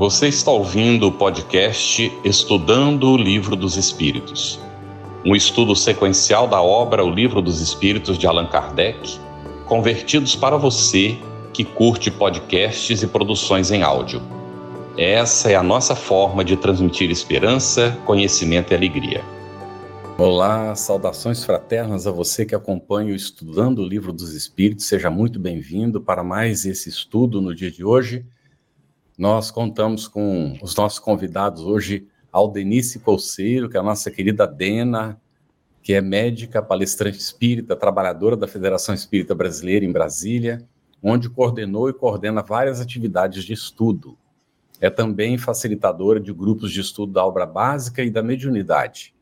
Você está ouvindo o podcast Estudando o Livro dos Espíritos, um estudo sequencial da obra O Livro dos Espíritos de Allan Kardec, convertidos para você que curte podcasts e produções em áudio. Essa é a nossa forma de transmitir esperança, conhecimento e alegria. Olá, saudações fraternas a você que acompanha o Estudando o Livro dos Espíritos. Seja muito bem-vindo para mais esse estudo no dia de hoje. Nós contamos com os nossos convidados hoje, Aldenice Colseiro, que é a nossa querida Dena, que é médica, palestrante espírita, trabalhadora da Federação Espírita Brasileira em Brasília, onde coordenou e coordena várias atividades de estudo. É também facilitadora de grupos de estudo da obra básica e da mediunidade.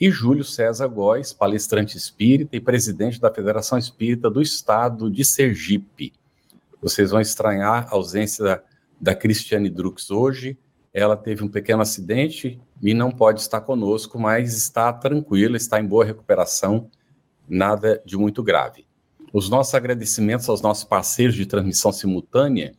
E Júlio César Góes, palestrante espírita e presidente da Federação Espírita do Estado de Sergipe. Vocês vão estranhar a ausência da Cristiane Drux hoje. Ela teve um pequeno acidente e não pode estar conosco, mas está tranquila, está em boa recuperação, nada de muito grave. Os nossos agradecimentos aos nossos parceiros de transmissão simultânea.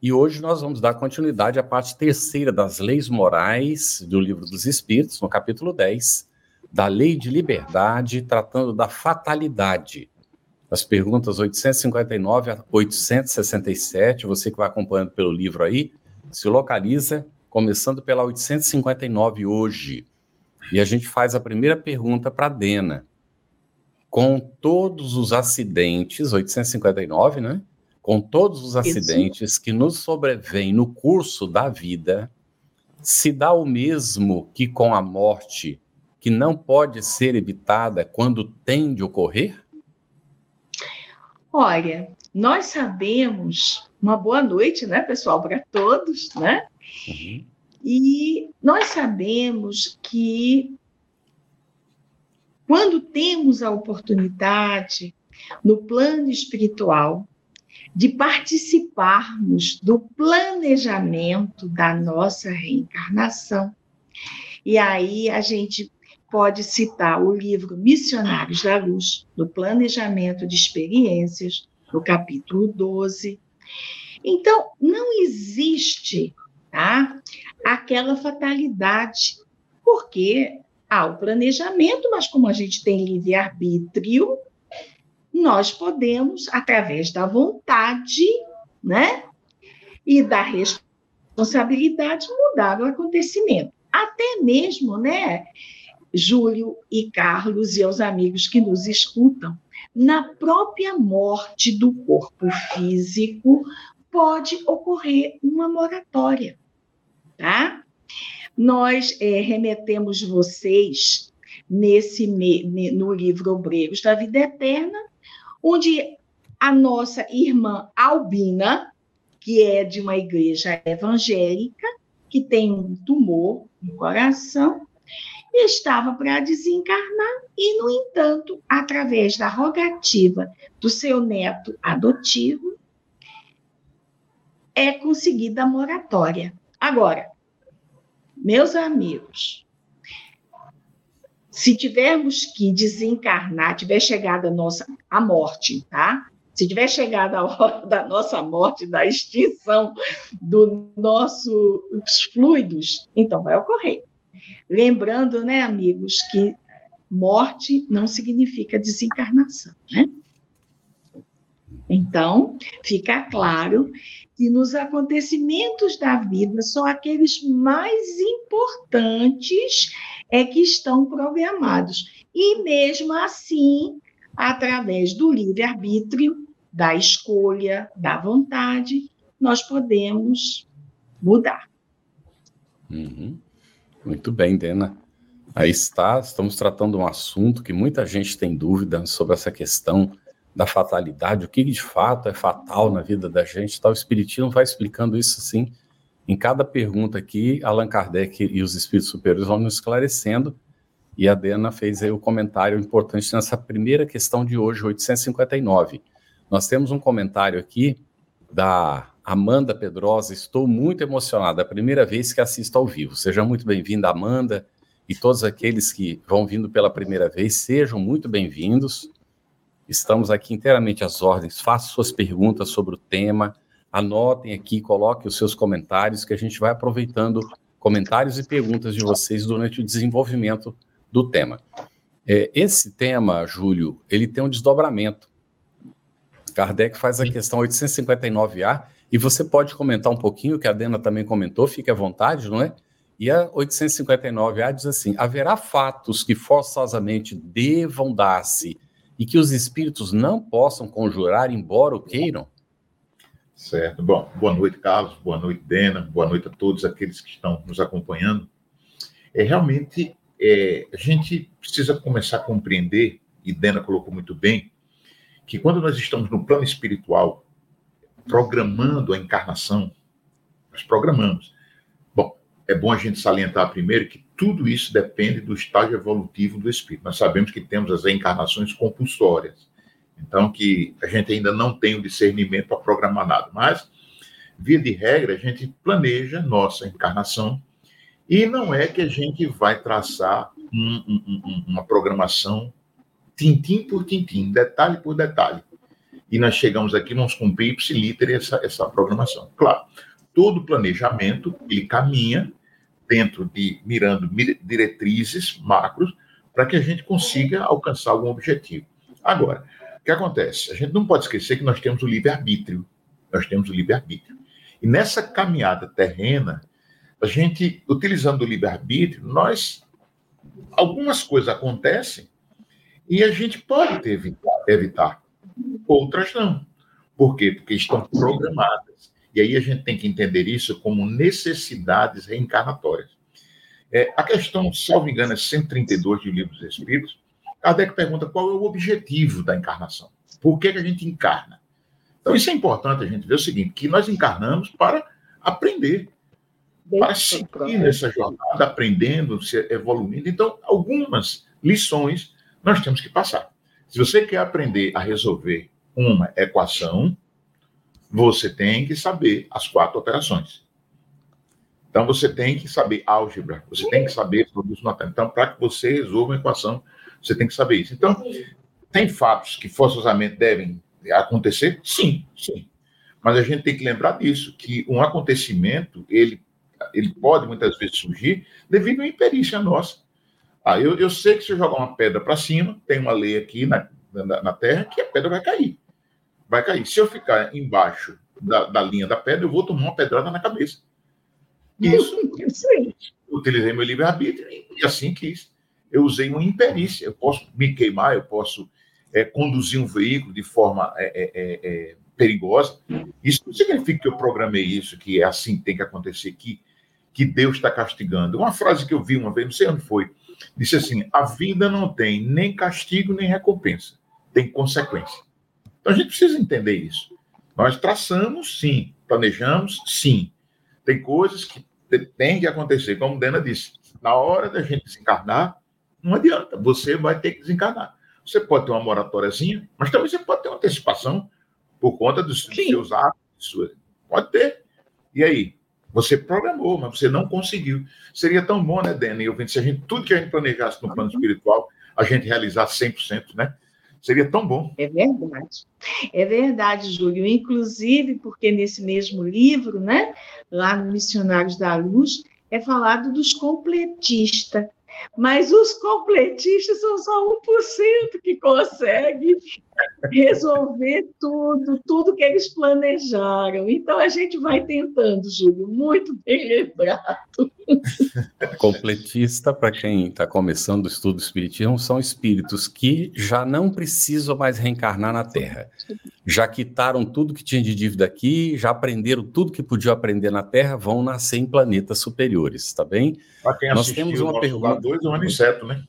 E hoje nós vamos dar continuidade à parte terceira das leis morais do Livro dos Espíritos, no capítulo 10, da lei de liberdade, tratando da fatalidade as perguntas 859 a 867, você que vai acompanhando pelo livro aí, se localiza, começando pela 859 hoje. E a gente faz a primeira pergunta para a Dena. Com todos os acidentes, 859, né? Com todos os acidentes Isso. que nos sobrevêm no curso da vida, se dá o mesmo que com a morte, que não pode ser evitada quando tem de ocorrer? Olha, nós sabemos, uma boa noite, né, pessoal, para todos, né? Uhum. E nós sabemos que quando temos a oportunidade no plano espiritual de participarmos do planejamento da nossa reencarnação, e aí a gente pode citar o livro Missionários da Luz, do Planejamento de Experiências, no capítulo 12. Então, não existe tá, aquela fatalidade, porque há o planejamento, mas como a gente tem livre-arbítrio, nós podemos, através da vontade, né, e da responsabilidade, mudar o acontecimento. Até mesmo, né, Júlio e Carlos e aos amigos que nos escutam, na própria morte do corpo físico pode ocorrer uma moratória, tá? Nós é, remetemos vocês nesse no livro Obreiros da Vida Eterna, onde a nossa irmã Albina, que é de uma igreja evangélica, que tem um tumor no coração, estava para desencarnar e, no entanto, através da rogativa do seu neto adotivo, é conseguida a moratória. Agora, meus amigos, se tivermos que desencarnar, tiver chegado a nossa a morte, tá? Se tiver chegado a hora da nossa morte, da extinção dos nossos fluidos, então vai ocorrer. Lembrando, né, amigos, que morte não significa desencarnação, né? Então, fica claro que nos acontecimentos da vida, só aqueles mais importantes é que estão programados. E mesmo assim, através do livre-arbítrio, da escolha, da vontade, nós podemos mudar. Uhum. Muito bem, Dena. Aí está, estamos tratando um assunto que muita gente tem dúvida sobre essa questão da fatalidade, o que de fato é fatal na vida da gente. Tá? O Espiritismo vai explicando isso assim. Em cada pergunta aqui, Allan Kardec e os Espíritos Superiores vão nos esclarecendo. E a Dena fez aí o comentário importante nessa primeira questão de hoje, 859. Nós temos um comentário aqui da Amanda Pedrosa, estou muito emocionada, é a primeira vez que assisto ao vivo. Seja muito bem-vinda, Amanda, e todos aqueles que vão vindo pela primeira vez, sejam muito bem-vindos. Estamos aqui inteiramente às ordens, faça suas perguntas sobre o tema, anotem aqui, coloquem os seus comentários, que a gente vai aproveitando comentários e perguntas de vocês durante o desenvolvimento do tema. É, esse tema, Júlio, ele tem um desdobramento. Kardec faz a questão 859A, e você pode comentar um pouquinho, que a Dena também comentou, fique à vontade, não é? E a 859A diz assim: haverá fatos que forçosamente devam dar-se e que os espíritos não possam conjurar, embora o queiram? Certo. Bom, boa noite, Carlos, boa noite, Dena, boa noite a todos aqueles que estão nos acompanhando. É realmente é, a gente precisa começar a compreender, e Dena colocou muito bem, que quando nós estamos no plano espiritual, programando a encarnação, nós programamos. Bom, é bom a gente salientar primeiro que tudo isso depende do estágio evolutivo do espírito. Nós sabemos que temos as reencarnações compulsórias. Então, que a gente ainda não tem o discernimento para programar nada. Mas, via de regra, a gente planeja nossa encarnação e não é que a gente vai traçar um, um, uma programação tintim por tintim, detalhe por detalhe. E nós chegamos aqui, vamos cumprir ipsiliter essa, essa programação. Claro, todo planejamento, ele caminha dentro de, mirando diretrizes, macros, para que a gente consiga alcançar algum objetivo. Agora, o que acontece? A gente não pode esquecer que nós temos o livre-arbítrio. Nós temos o livre-arbítrio. E nessa caminhada terrena, a gente, utilizando o livre-arbítrio, nós. Algumas coisas acontecem e a gente pode ter evitar, outras não. Por quê? Porque estão programadas. E aí a gente tem que entender isso como necessidades reencarnatórias. É, a questão, salvo engano, é 132 do Livro dos Espíritos. Kardec pergunta qual é o objetivo da encarnação. Por que, que a gente encarna? Então, isso é importante a gente ver o seguinte: que nós encarnamos para aprender para seguir nessa jornada, aprendendo, se evoluindo. Então, algumas lições nós temos que passar. Se você quer aprender a resolver uma equação, você tem que saber as quatro operações. Então, você tem que saber álgebra, você tem que saber produtos notáveis. Então, para que você resolva uma equação, você tem que saber isso. Então, tem fatos que forçosamente devem acontecer? Sim, sim. Mas a gente tem que lembrar disso, que um acontecimento, ele ele pode muitas vezes surgir devido à imperícia nossa. Ah, eu, eu sei que se eu jogar uma pedra para cima, tem uma lei aqui na, na, na, Terra que a pedra vai cair. Vai cair. Se eu ficar embaixo da, da linha da pedra, eu vou tomar uma pedrada na cabeça. Isso, utilizei meu livre-arbítrio e assim quis. Eu usei uma imperícia. Eu posso me queimar, eu posso é, conduzir um veículo de forma é, é, é, é perigosa. Isso não significa que eu programei isso, que é assim que tem que acontecer, que que Deus está castigando. Uma frase que eu vi uma vez, não sei onde foi, disse assim: a vida não tem nem castigo nem recompensa, tem consequência. Então a gente precisa entender isso. Nós traçamos, sim, planejamos, sim. Tem coisas que tem que acontecer, como Dena disse. Na hora da gente desencarnar, não adianta, você vai ter que desencarnar. Você pode ter uma moratóriazinha, mas também você pode ter uma antecipação por conta dos, dos seus atos. Pode ter. E aí? Você programou, mas você não conseguiu. Seria tão bom, né, Dani? Eu se a gente, tudo que a gente planejasse no plano espiritual, a gente realizasse 100%, né? Seria tão bom. É verdade. É verdade, Júlio. Inclusive, porque nesse mesmo livro, né, lá no Missionários da Luz, é falado dos completistas. Mas os completistas são só 1% que consegue resolver tudo, tudo que eles planejaram. Então a gente vai tentando, Júlio, muito bem lembrado. Completista, para quem está começando o estudo do Espiritismo, são espíritos que já não precisam mais reencarnar na Terra. Já quitaram tudo que tinha de dívida aqui, já aprenderam tudo que podiam aprender na Terra, vão nascer em planetas superiores, tá bem? Nós temos uma pergunta. Dois, é o Aniceto, né?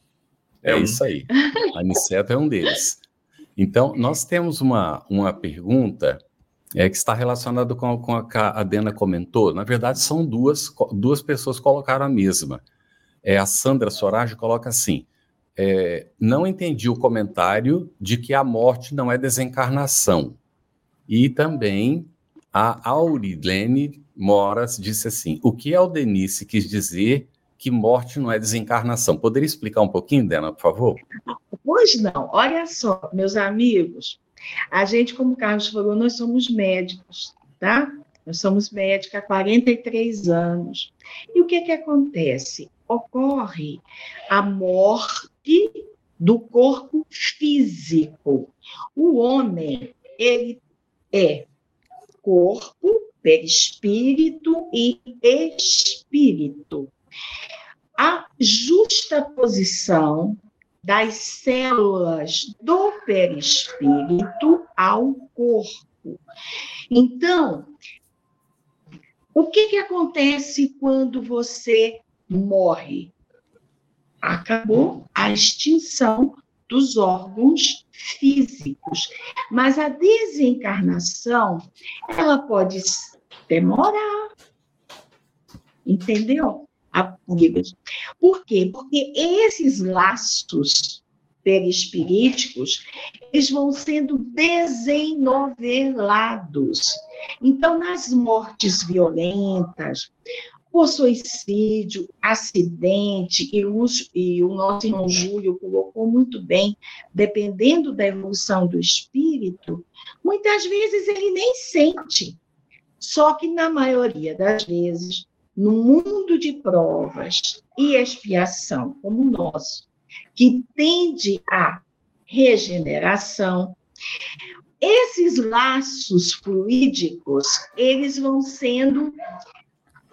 É, é um. isso aí. Aniceto é um deles. Então, nós temos uma, uma pergunta é, que está relacionada com, com a que a Dena comentou. Na verdade, são duas, duas pessoas colocaram a mesma. É, a Sandra Sorage coloca assim: é, não entendi o comentário de que a morte não é desencarnação. E também a Aurilene Moras disse assim: o que Aldenice quis dizer que morte não é desencarnação? Poderia explicar um pouquinho, Dena, por favor? Pois não, olha só, meus amigos, a gente, como o Carlos falou, nós somos médicos. tá? Nós somos médicos há 43 anos. E o que, que acontece? Ocorre a morte do corpo físico. O homem, ele é corpo, perispírito e espírito. A justaposição das células do perispírito ao corpo. Então, o que, que acontece quando você morre? Acabou a extinção dos órgãos físicos. Mas a desencarnação, ela pode demorar. Entendeu? Por quê? Porque esses laços perispiríticos, eles vão sendo desenovelados. Então, nas mortes violentas, por suicídio, acidente, e e o nosso irmão Júlio colocou muito bem, dependendo da evolução do espírito, muitas vezes ele nem sente. Só que, na maioria das vezes, no mundo de provas e expiação como o nosso, que tende à regeneração, esses laços fluídicos, eles vão sendo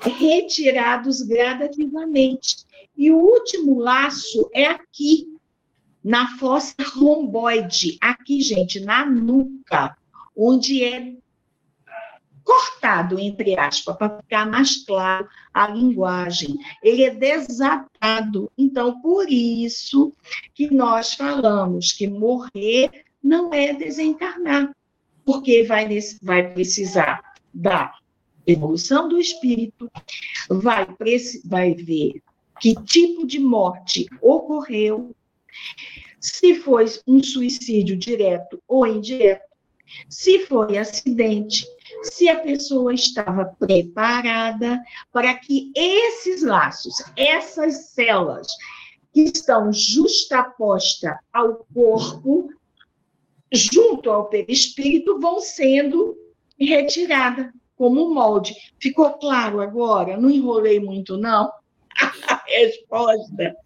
retirados gradativamente. E o último laço é aqui, na fossa romboide, aqui, gente, na nuca, onde é cortado, entre aspas, para ficar mais claro a linguagem. Ele é desatado. Então, por isso que nós falamos que morrer não é desencarnar, porque vai, vai precisar da evolução do espírito, vai, vai ver que tipo de morte ocorreu, se foi um suicídio direto ou indireto, se foi acidente, se a pessoa estava preparada para que esses laços, essas células que estão justapostas ao corpo, junto ao perispírito, vão sendo retiradas como molde. Ficou claro agora? Não enrolei muito, não? A resposta.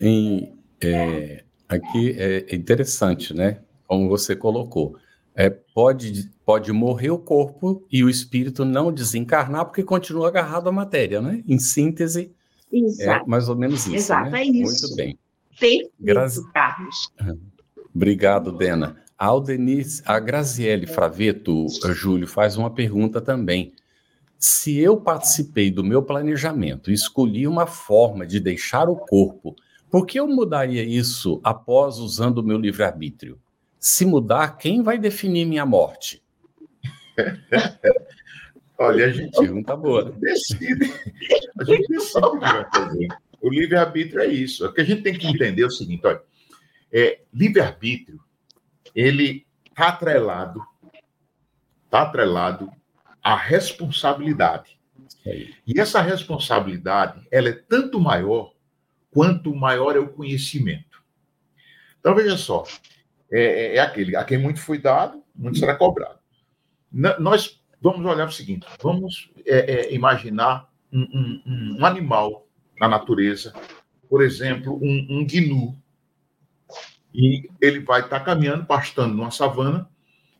Em, é, aqui é interessante, né? Como você colocou. É, pode, pode morrer o corpo e o espírito não desencarnar porque continua agarrado à matéria, né? Em síntese, é Exato. é mais ou menos isso. Exato, né? é isso. Muito bem. Perfeito, Grazi... Carlos. Obrigado, Dena. A Aldenice, a Graziele Fraveto, Júlio, faz uma pergunta também. Se eu participei do meu planejamento e escolhi uma forma de deixar o corpo, por que eu mudaria isso após usando o meu livre-arbítrio? Se mudar, quem vai definir minha morte? Olha, a gente pergunta boa. decide. A gente decide o que vai fazer. O livre-arbítrio é isso. O que a gente tem que entender é o seguinte: olha, é, livre-arbítrio ele está atrelado, está atrelado à responsabilidade. E essa responsabilidade, ela é tanto maior quanto maior é o conhecimento. Então, veja só, é, é, é aquele, a quem muito foi dado, muito será cobrado. nós vamos olhar o seguinte, vamos é, é, imaginar um, um, um, animal na natureza, por exemplo, um, um gnu, e ele vai estar tá caminhando, pastando numa savana,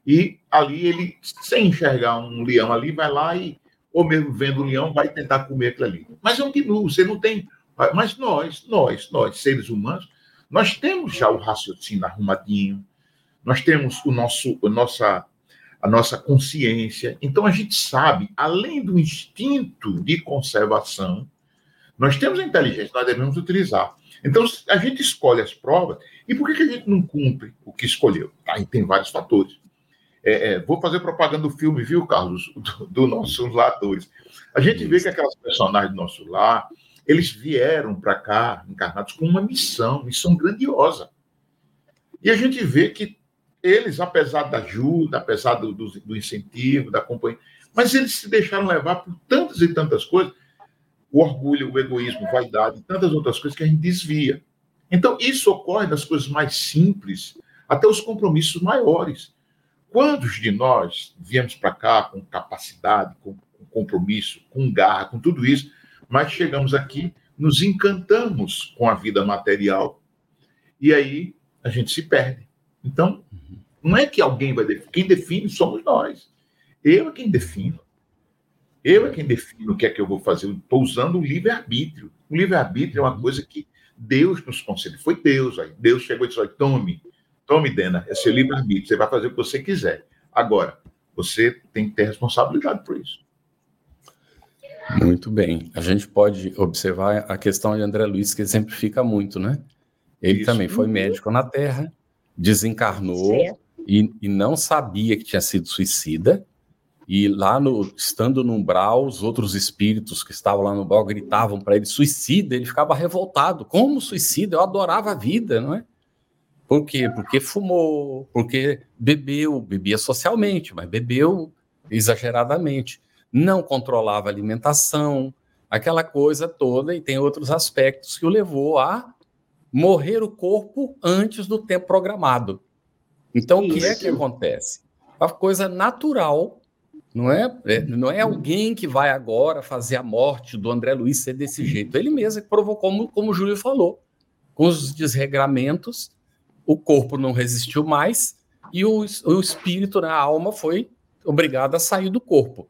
e ali ele, sem enxergar um leão ali, vai lá e, ou mesmo vendo o leão, vai tentar comer aquilo ali. Mas é um gnu, você não tem. Mas nós, nós, nós, seres humanos, nós temos já o raciocínio arrumadinho, nós temos o nosso, a, nossa, a nossa consciência. Então a gente sabe, além do instinto de conservação, nós temos a inteligência, nós devemos utilizar. Então, a gente escolhe as provas, e por que, que a gente não cumpre o que escolheu? Aí tem vários fatores. É, é, vou fazer propaganda do filme, viu, Carlos, do, do nossos latores. A gente vê que aquelas personagens do nosso lar, eles vieram para cá, encarnados, com uma missão, missão grandiosa. E a gente vê que eles, apesar da ajuda, apesar do, do, do incentivo, da companhia, mas eles se deixaram levar por tantas e tantas coisas o orgulho, o egoísmo, vaidade e tantas outras coisas que a gente desvia. Então, isso ocorre nas coisas mais simples, até os compromissos maiores. quantos de nós viemos para cá com capacidade, com, com compromisso, com garra, com tudo isso, mas chegamos aqui, nos encantamos com a vida material e aí a gente se perde. Então, não é que alguém vai definir, quem define somos nós. Eu é quem defino. Eu é quem defino o que é que eu vou fazer. Estou usando o livre-arbítrio. O livre-arbítrio é uma coisa que Deus nos concedeu. Foi Deus aí. Deus chegou e disse: tome, tome, Dena, é seu livre-arbítrio. Você vai fazer o que você quiser. Agora, você tem que ter responsabilidade por isso. Muito bem. A gente pode observar a questão de André Luiz, que exemplifica muito, né? Ele isso. também foi médico na Terra, desencarnou e, e, não sabia que tinha sido suicida. E lá no, estando no umbral, os outros espíritos que estavam lá no umbral gritavam para ele suicida, ele ficava revoltado. Como suicida? Eu adorava a vida, não é? Por quê? Porque fumou, porque bebeu, bebia socialmente, mas bebeu exageradamente. Não controlava a alimentação, aquela coisa toda, e tem outros aspectos que o levou a morrer o corpo antes do tempo programado. Então, Isso. o que é que acontece? Uma coisa natural, não é? é? Não é alguém que vai agora fazer a morte do André Luiz ser desse jeito. Ele mesmo que provocou, como, como o Júlio falou, com os desregramentos, o corpo não resistiu mais e o, o espírito, né, a alma, foi obrigada a sair do corpo.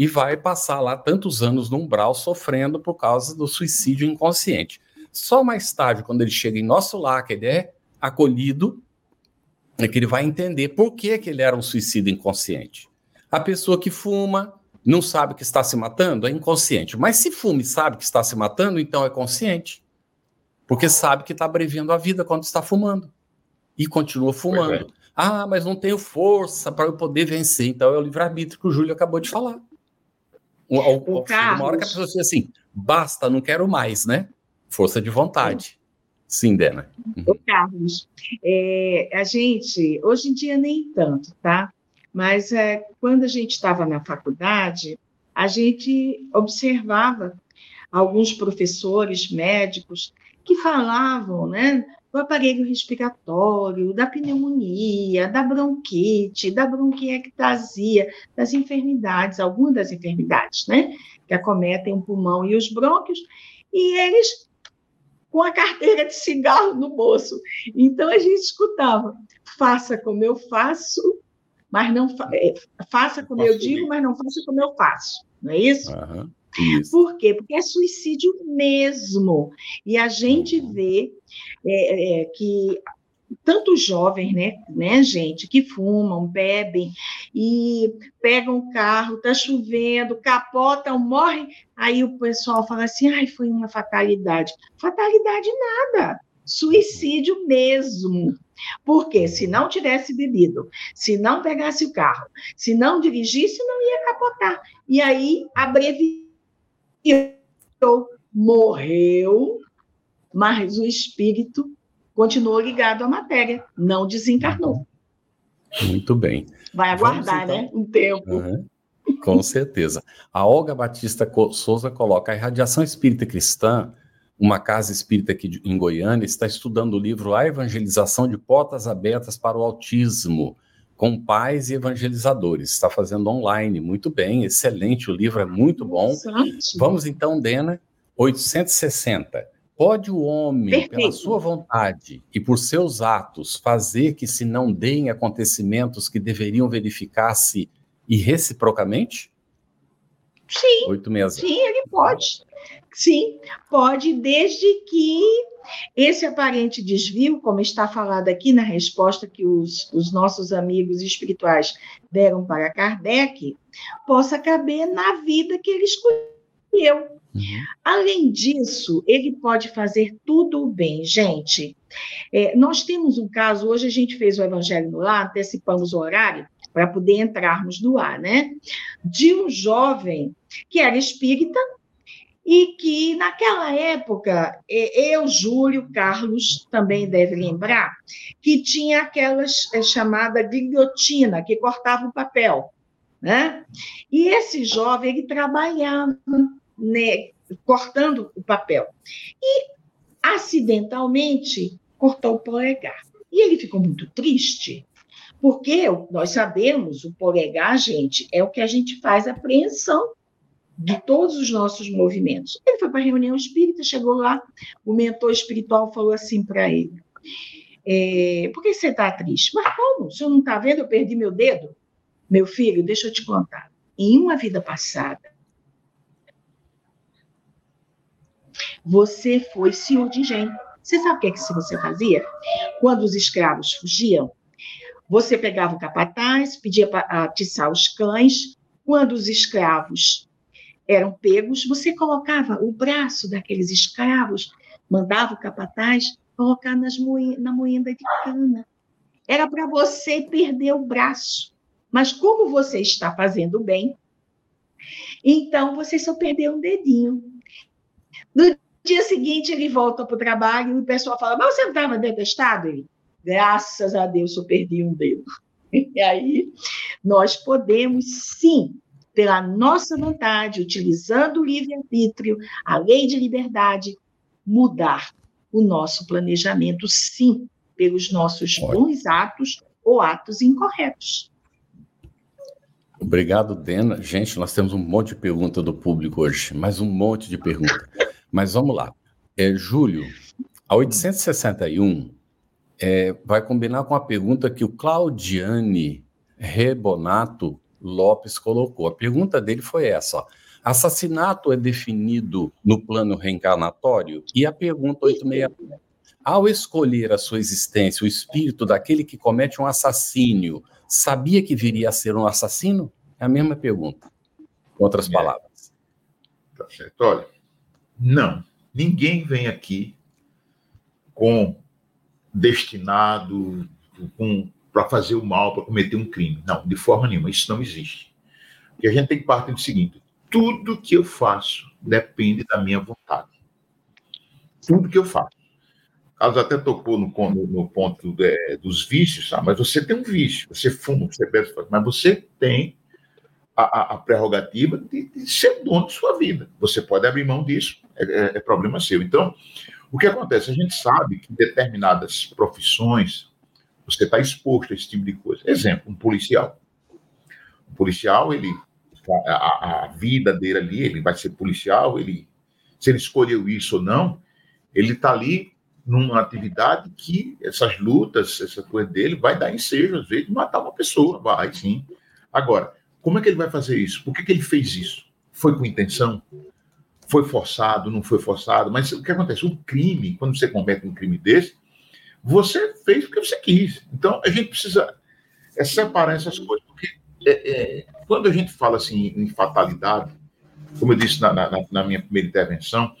E vai passar lá tantos anos no umbral sofrendo por causa do suicídio inconsciente. Só mais tarde, quando ele chega em nosso lar, que ele é acolhido, é que ele vai entender por que, que ele era um suicida inconsciente. A pessoa que fuma não sabe que está se matando é inconsciente. Mas se fuma e sabe que está se matando, então é consciente. Porque sabe que está abreviando a vida quando está fumando e continua fumando. É. Ah, mas não tenho força para eu poder vencer. Então é o livre-arbítrio que o Júlio acabou de falar. Uma hora que a pessoa diz assim, basta, não quero mais, né? Força de vontade. Sim, Dena. Uhum. Carlos, é, a gente, hoje em dia nem tanto, tá? Mas é, quando a gente estava na faculdade, a gente observava alguns professores médicos que falavam, né, do aparelho respiratório, da pneumonia, da bronquite, da bronquiectasia, das enfermidades, algumas das enfermidades, né, que acometem o pulmão e os brônquios, e eles com a carteira de cigarro no bolso. Então a gente escutava: faça como eu faço, mas não fa é, faça como eu digo, mas não faça como eu faço. Não é isso? Uhum. Isso. Por quê? Porque é suicídio mesmo. E a gente uhum. vê é, é, que tanto jovens, né, né, gente, que fumam, bebem e pegam o carro, tá chovendo, capotam, morrem, aí o pessoal fala assim, ai, foi uma fatalidade. Fatalidade nada, suicídio mesmo. Porque se não tivesse bebido, se não pegasse o carro, se não dirigisse, não ia capotar. E aí abreviou morreu, mas o espírito continuou ligado à matéria, não desencarnou. Muito bem. Vai aguardar, Vamos, então... né? Um tempo. Uhum. Com certeza. A Olga Batista Souza coloca a irradiação espírita cristã, uma casa espírita aqui em Goiânia, está estudando o livro A Evangelização de Portas Abertas para o Autismo, com pais e evangelizadores. Está fazendo online, muito bem, excelente, o livro é muito bom. Vamos então, Dena, 860. Pode o homem, Perfeito. pela sua vontade e por seus atos, fazer que se não deem acontecimentos que deveriam verificar-se e reciprocamente? Sim. Oito meses. Sim, ele pode. Sim, pode, desde que esse aparente desvio, como está falado aqui na resposta que os, os nossos amigos espirituais deram para Kardec, possa caber na vida que ele escolheu. Uhum. Além disso, ele pode fazer tudo bem, gente. É, nós temos um caso, hoje a gente fez o Evangelho no Lar, antecipamos o horário para poder entrarmos no ar, né? De um jovem que era espírita e que naquela época, eu, Júlio, Carlos também deve lembrar, que tinha aquela é, chamada guilhotina, que cortava o papel. Né? E esse jovem, ele trabalhava né, cortando o papel. E, acidentalmente, cortou o polegar. E ele ficou muito triste, Porque nós sabemos, o polegar, gente, é o que a gente faz apreensão de todos os nossos movimentos. Ele foi para a reunião espírita, chegou lá, o mentor espiritual falou assim para ele: é, Por que você está triste? Mas como? O senhor não está vendo? Eu perdi meu dedo? Meu filho, deixa eu te contar. Em uma vida passada, você foi senhor de engenho. Você sabe o que, é que você fazia? Quando os escravos fugiam, você pegava o capataz, pedia para atiçar os cães. Quando os escravos eram pegos, você colocava o braço daqueles escravos, mandava o capataz colocar nas na moenda de cana. Era para você perder o braço. Mas como você está fazendo bem, então você só perdeu um dedinho. No dia seguinte, ele volta para o trabalho e o pessoal fala: Mas você não estava detestado? Ele, graças a Deus, eu perdi um dedo. E aí, nós podemos sim, pela nossa vontade, utilizando o livre-arbítrio, a lei de liberdade, mudar o nosso planejamento, sim, pelos nossos bons atos ou atos incorretos. Obrigado, Dena. Gente, nós temos um monte de pergunta do público hoje, mais um monte de pergunta. Mas vamos lá. É, Júlio, a 861 é, vai combinar com a pergunta que o Claudiane Rebonato Lopes colocou. A pergunta dele foi essa: ó. assassinato é definido no plano reencarnatório? E a pergunta 861. Ao escolher a sua existência, o espírito daquele que comete um assassínio sabia que viria a ser um assassino? É a mesma pergunta, com outras é. palavras. Tá certo. Olha, não. Ninguém vem aqui com destinado para fazer o mal, para cometer um crime. Não, de forma nenhuma. Isso não existe. E a gente tem que partir do seguinte: tudo que eu faço depende da minha vontade. Tudo que eu faço. Carlos até tocou no, no, no ponto de, dos vícios, mas você tem um vício, você fuma, você bebe, mas você tem a, a, a prerrogativa de, de, ser dono de sua vida. Você pode abrir mão disso, é, é, é problema seu. Então, o que acontece? A gente sabe que determinadas profissões você está exposto a esse tipo de coisa. Exemplo, um policial. Um policial, ele a, a, vida dele ali, ele vai ser policial, ele se ele escolheu isso ou não, ele está ali numa atividade que essas lutas, essa coisa dele, vai dar ensejo, às vezes, de matar uma pessoa. Vai, sim. Agora, como é que ele vai fazer isso? Por que, que ele fez isso? Foi com intenção? Foi forçado? Não foi forçado? Mas o que acontece? O crime, quando você comete um crime desse, você fez porque você quis. Então, a gente precisa é, separar essas coisas. Porque é, é, quando a gente fala assim em fatalidade, como eu disse na, na, na minha primeira intervenção,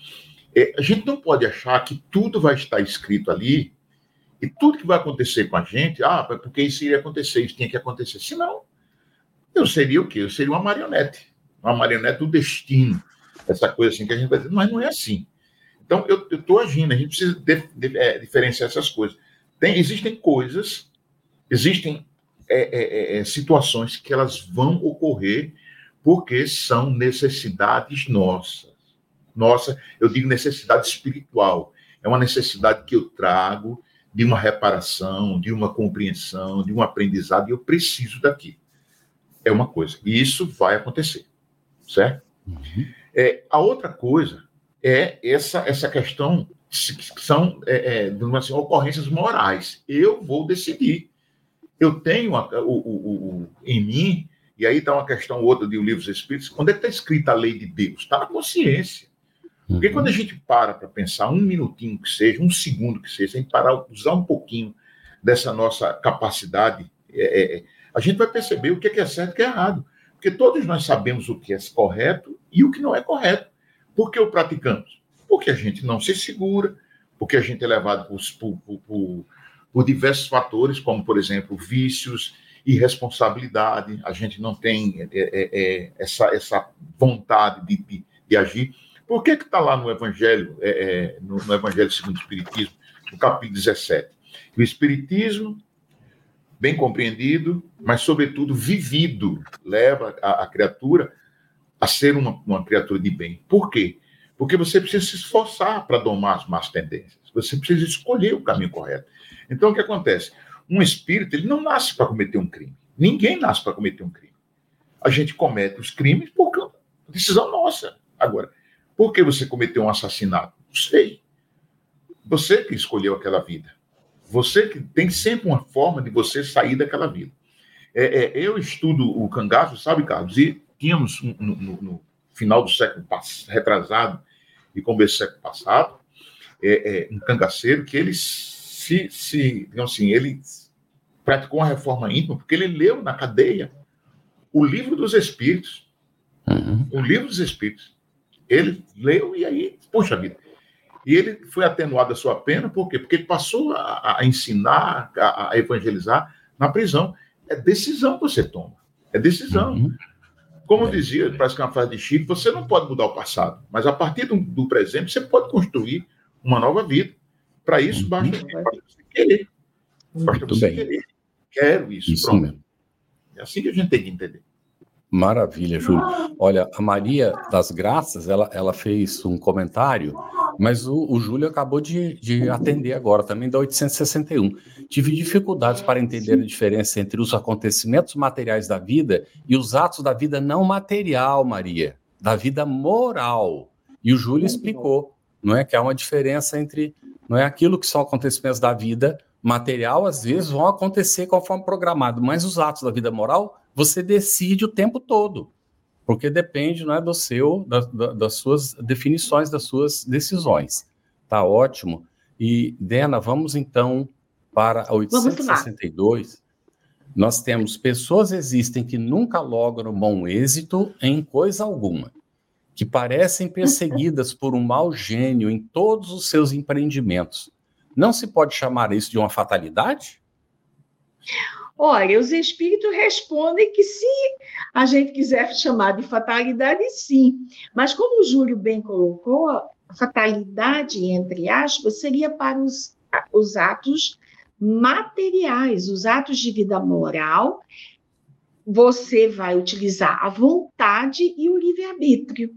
é, a gente não pode achar que tudo vai estar escrito ali e tudo que vai acontecer com a gente, ah, porque isso iria acontecer, isso tinha que acontecer. Senão, eu seria o quê? Eu seria uma marionete, uma marionete do destino, essa coisa assim que a gente vai dizer, mas não é assim. Então, eu estou agindo, a gente precisa de, de, é, diferenciar essas coisas. Tem, existem coisas, existem é, é, é, é situações que elas vão ocorrer porque são necessidades nossas nossa, eu digo necessidade espiritual. É uma necessidade que eu trago de uma reparação, de uma compreensão, de um aprendizado, e eu preciso daqui. É uma coisa. E isso vai acontecer. Certo? Uhum. É, a outra coisa é essa, essa questão que são é, é, assim, ocorrências morais. Eu vou decidir. Eu tenho a, o, o, o, em mim, e aí está uma questão outra de O Livro dos Espíritos, onde é que está escrita a lei de Deus? Está na consciência. Porque quando a gente para para pensar um minutinho que seja, um segundo que seja, sem parar, usar um pouquinho dessa nossa capacidade, é, é, a gente vai perceber o que é, certo e o que é errado. Porque todos nós sabemos o que é correto e o que não é correto. Por que o praticamos? Porque a gente não se segura, porque a gente é levado por, por, por, por diversos fatores, como, por exemplo, vícios, irresponsabilidade, a gente não tem é, é, é essa, essa vontade de, de, de agir. Por que está lá no Evangelho, é, é, no, no, Evangelho segundo o Espiritismo, no capítulo 17? O Espiritismo, bem compreendido, mas, sobretudo, vivido, leva a, a criatura a ser uma, uma criatura de bem. Por quê? Porque você precisa se esforçar para domar as más tendências. Você precisa escolher o caminho correto. Então, o que acontece? Um espírito, ele não nasce para cometer um crime. Ninguém nasce para cometer um crime. A gente comete os crimes por decisão nossa. Agora, por que você cometeu um assassinato? Não sei. Você que escolheu aquela vida. Você que tem sempre uma forma de você sair daquela vida. É, é, eu estudo o cangaço, sabe, Carlos? E tínhamos no, no, no final do século passado, retrasado e começo do século passado, é, é, um cangaceiro que ele se, se digamos assim, ele praticou uma reforma íntima porque ele leu na cadeia o livro dos Espíritos. Uhum. O livro dos Espíritos. Ele leu e aí, puxa vida. E ele foi atenuado a sua pena, por quê? Porque ele passou a, a ensinar, a, a, evangelizar na prisão. É decisão que você toma. É decisão. Uhum. Como é. dizia, parece que é uma frase de Chico, você não pode mudar o passado, mas a partir do, do presente você pode construir uma nova vida. Para isso, basta, uhum. basta você querer. Basta Muito você bem. querer. Quero isso. isso pronto. Mesmo. É assim que a gente tem que entender. Maravilha, Júlio. Olha, a Maria das Graças, ela, ela fez um comentário, mas o, o Júlio acabou de, de atender agora, também da 861. Tive dificuldades para entender a diferença entre os acontecimentos materiais da vida e os atos da vida não material, Maria, da vida moral. E o Júlio explicou, não é que há uma diferença entre, não é aquilo que são acontecimentos da vida material, às vezes vão acontecer conforme programado, mas os atos da vida moral você decide o tempo todo, porque depende não é, do seu, da, da, das suas definições, das suas decisões. Tá ótimo. E, Dena, vamos então para a 862. Nós temos pessoas existem que nunca logram bom êxito em coisa alguma, que parecem perseguidas por um mau gênio em todos os seus empreendimentos. Não se pode chamar isso de uma fatalidade? Olha, os espíritos respondem que se a gente quiser chamar de fatalidade, sim. Mas como o Júlio bem colocou, a fatalidade, entre aspas, seria para os, os atos materiais, os atos de vida moral. Você vai utilizar a vontade e o livre-arbítrio.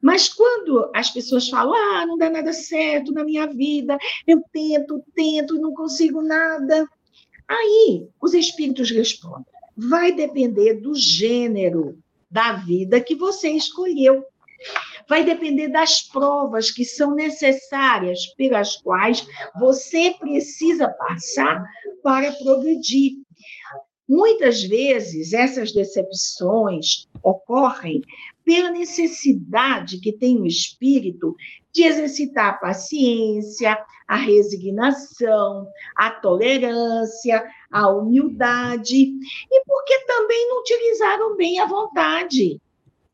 Mas quando as pessoas falam, ah, não dá nada certo na minha vida, eu tento, tento, não consigo nada. Aí os espíritos respondem: vai depender do gênero da vida que você escolheu. Vai depender das provas que são necessárias pelas quais você precisa passar para progredir. Muitas vezes essas decepções ocorrem pela necessidade que tem o espírito de exercitar a paciência, a resignação, a tolerância, a humildade, e porque também não utilizaram bem a vontade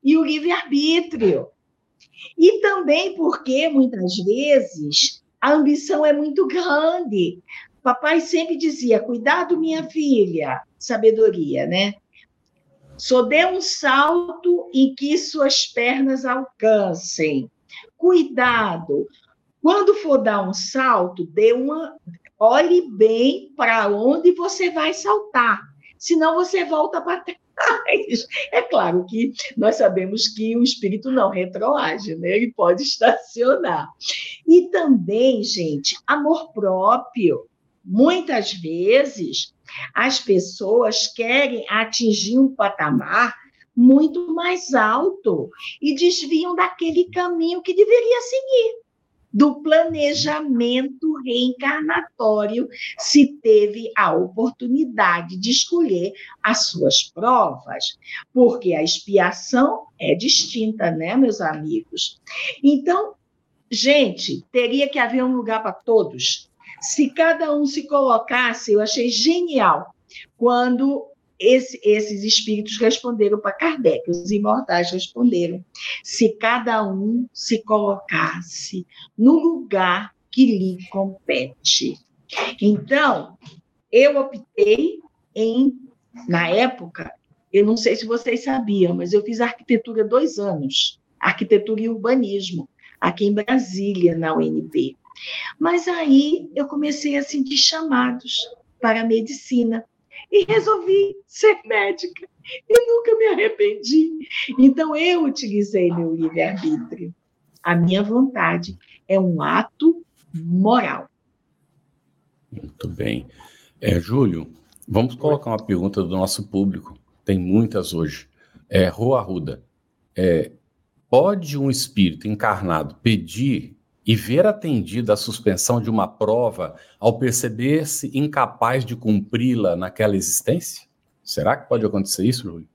e o livre-arbítrio. E também porque, muitas vezes, a ambição é muito grande. Papai sempre dizia: cuidado, minha filha, sabedoria, né? Só dê um salto em que suas pernas alcancem. Cuidado. Quando for dar um salto, dê uma olhe bem para onde você vai saltar, senão você volta para trás. É claro que nós sabemos que o espírito não retroage, né? ele pode estacionar. E também, gente, amor próprio. Muitas vezes as pessoas querem atingir um patamar muito mais alto e desviam daquele caminho que deveria seguir do planejamento reencarnatório, se teve a oportunidade de escolher as suas provas, porque a expiação é distinta, né, meus amigos? Então, gente, teria que haver um lugar para todos se cada um se colocasse, eu achei genial quando esse, esses espíritos responderam para Kardec, os imortais responderam. Se cada um se colocasse no lugar que lhe compete. Então, eu optei em, na época, eu não sei se vocês sabiam, mas eu fiz arquitetura dois anos, arquitetura e urbanismo, aqui em Brasília, na UNB. Mas aí eu comecei a sentir chamados para a medicina e resolvi ser médica e nunca me arrependi. Então eu utilizei meu livre-arbítrio. A minha vontade é um ato moral. Muito bem. É, Júlio, vamos colocar uma pergunta do nosso público. Tem muitas hoje. É, Rua Arruda, é, pode um espírito encarnado pedir e ver atendida a suspensão de uma prova ao perceber-se incapaz de cumpri-la naquela existência? Será que pode acontecer isso, Júlio?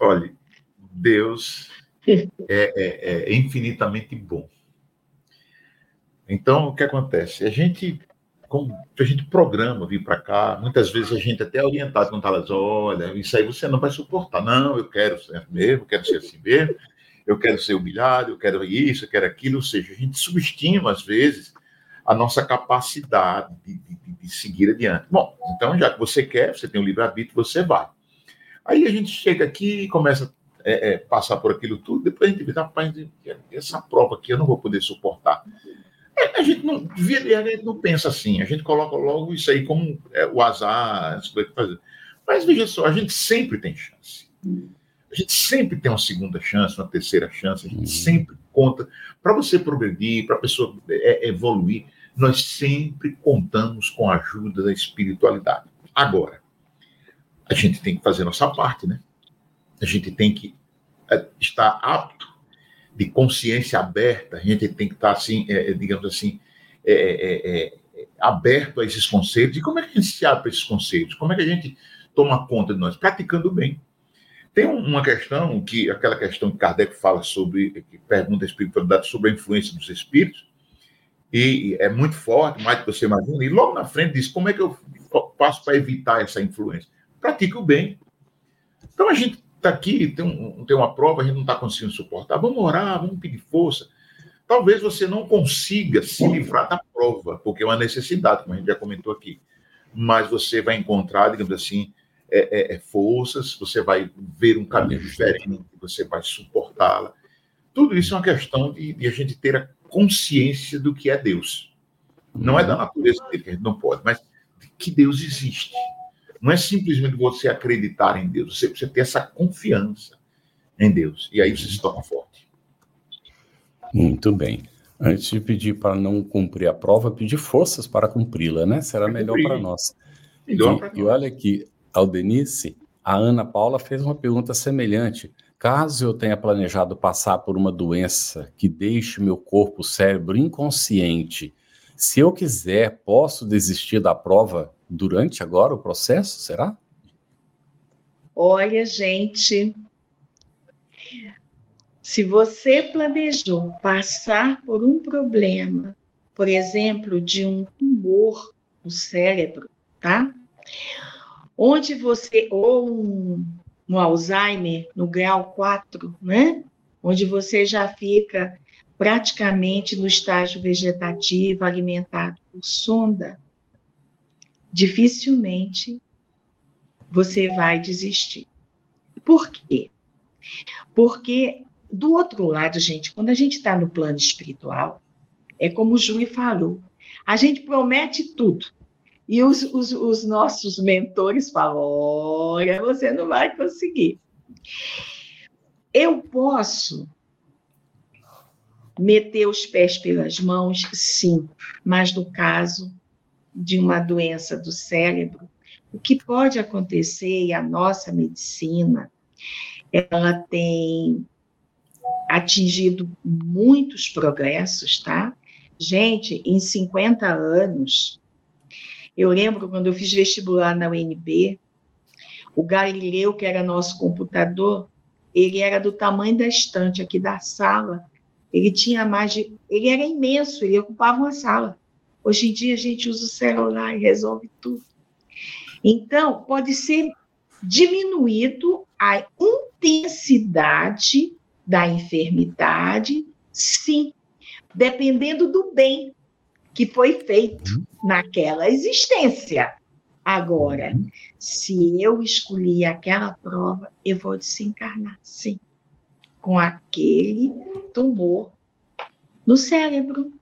Olha, Deus é, é, é infinitamente bom. Então, o que acontece? A gente, como a gente programa vir para cá, muitas vezes a gente até é orientado quando fala, olha, isso aí você não vai suportar. Não, eu quero ser mesmo, quero ser assim mesmo, eu quero ser humilhado, eu quero isso, eu quero aquilo. Ou seja, a gente subestima, às vezes, a nossa capacidade de, de, de seguir adiante. Bom, então, já que você quer, você tem o um livre-arbítrio, você vai. Aí a gente chega aqui e começa é, é, passar por aquilo tudo, depois a gente vê, rapaz, essa prova aqui eu não vou poder suportar. É, a gente não, a gente não pensa assim, a gente coloca logo isso aí como é, o azar, as coisas fazer. Mas veja só, a gente sempre tem chance. A gente sempre tem uma segunda chance, uma terceira chance, a gente uhum. sempre conta. Para você progredir, para a pessoa é, evoluir, nós sempre contamos com a ajuda da espiritualidade. Agora, a gente tem que fazer nossa parte, né? A gente tem que é, estar apto, de consciência aberta, a gente tem que estar assim, é, é digamos assim, é, é, é, aberto a esses conselhos. E como é que a gente se abre para esses conselhos? Como é que a gente toma conta de nós? Praticando bem. Tem uma questão que, aquela questão que Kardec fala sobre, que pergunta a espiritualidade sobre a influência dos espíritos, e é muito forte, mais do que você imagina, e logo na frente diz, como é que eu faço para evitar essa influência? Pratique o bem. Então a gente está aqui, tem, um, tem uma prova, a gente não está conseguindo suportar. Vamos orar, vamos pedir força. Talvez você não consiga se livrar da prova, porque é uma necessidade, como a gente já comentou aqui. Mas você vai encontrar, digamos assim, é, é, é forças, você vai ver um caminho diferente, você vai suportá-la. Tudo isso é uma questão de, de, a gente ter a consciência do que é Deus. Não é da natureza dele que a gente não pode, mas que Deus existe. Não é simplesmente você acreditar em Deus, você precisa ter essa confiança em Deus. E aí você se torna forte. Muito bem. Antes de pedir para não cumprir a prova, pedir forças para cumpri-la, né? Será melhor para nós. Melhor e, e olha aqui, Aldenice, a Ana Paula fez uma pergunta semelhante. Caso eu tenha planejado passar por uma doença que deixe meu corpo, cérebro inconsciente, se eu quiser, posso desistir da prova durante agora o processo, será? Olha, gente, se você planejou passar por um problema, por exemplo, de um tumor no cérebro, tá? Onde você, ou um, um Alzheimer no grau 4, né? Onde você já fica praticamente no estágio vegetativo, alimentado por sonda, dificilmente você vai desistir. Por quê? Porque, do outro lado, gente, quando a gente está no plano espiritual, é como o Júlio falou, a gente promete tudo. E os, os, os nossos mentores falam: olha, você não vai conseguir. Eu posso meter os pés pelas mãos, sim, mas no caso de uma doença do cérebro, o que pode acontecer, e a nossa medicina, ela tem atingido muitos progressos, tá? Gente, em 50 anos, eu lembro quando eu fiz vestibular na UNB, o Galileu, que era nosso computador, ele era do tamanho da estante aqui da sala. Ele tinha mais de. Ele era imenso, ele ocupava uma sala. Hoje em dia a gente usa o celular e resolve tudo. Então, pode ser diminuído a intensidade da enfermidade, sim, dependendo do bem que foi feito naquela existência. Agora, se eu escolhi aquela prova, eu vou desencarnar, sim, com aquele tumor no cérebro.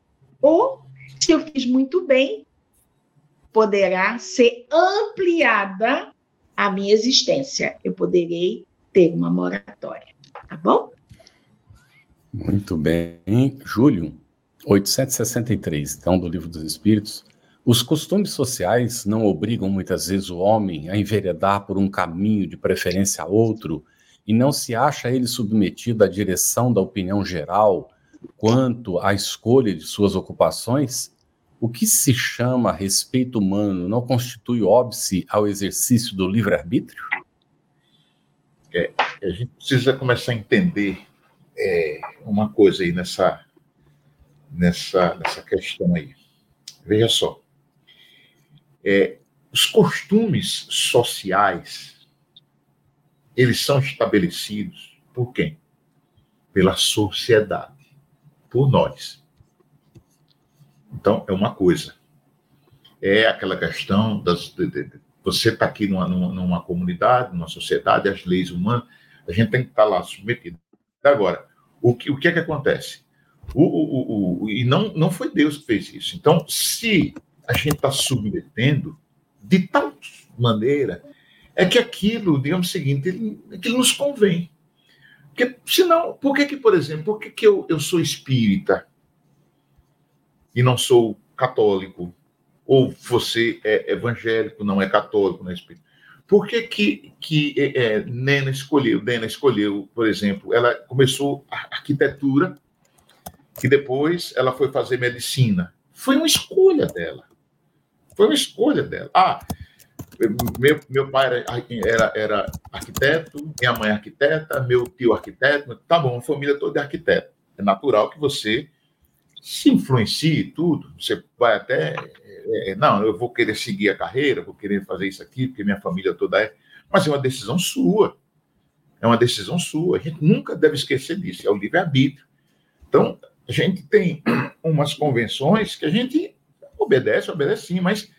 Ou se eu fiz muito bem, poderá ser ampliada a minha existência. Eu poderei ter uma moratória. Tá bom? Muito bem. Júlio, 863, então, do Livro dos Espíritos. Os costumes sociais não obrigam muitas vezes o homem a enveredar por um caminho de preferência a outro e não se acha ele submetido à direção da opinião geral quanto à escolha de suas ocupações? O que se chama respeito humano não constitui óbice ao exercício do livre-arbítrio? É, a gente precisa começar a entender é, uma coisa aí nessa, nessa, nessa questão aí. Veja só. É, os costumes sociais, eles são estabelecidos por quem? Pela sociedade, por nós. Então, é uma coisa. É aquela questão das. De, de, você está aqui numa, numa, numa, comunidade, numa sociedade, as leis humanas, a gente tem que estar tá lá submetido. Agora, o que, o que é que acontece? O, o, o, e não, não foi Deus que fez isso. Então, se a gente está submetendo de tal maneira, é que aquilo, digamos o seguinte, ele, aquilo nos convém. Porque, senão, por que, que por exemplo, por que, que eu, eu sou espírita e não sou católico? Ou você é evangélico, não é católico, não é espírita? Por que, que, que é, é Nena escolheu, Nena escolheu, por exemplo, ela começou arquitetura, e depois ela foi fazer medicina. Foi uma escolha dela. Foi uma escolha dela. Ah, meu, meu pai era, era, era arquiteto, minha mãe é arquiteta, meu tio arquiteto. Tá bom, a família toda é arquiteto. É natural que você se influencie tudo. Você vai até. É, não, eu vou querer seguir a carreira, vou querer fazer isso aqui, porque minha família toda é. Mas é uma decisão sua. É uma decisão sua. A gente nunca deve esquecer disso. É o livre-arbítrio. Então, a gente tem umas convenções que a gente obedece, obedece sim, mas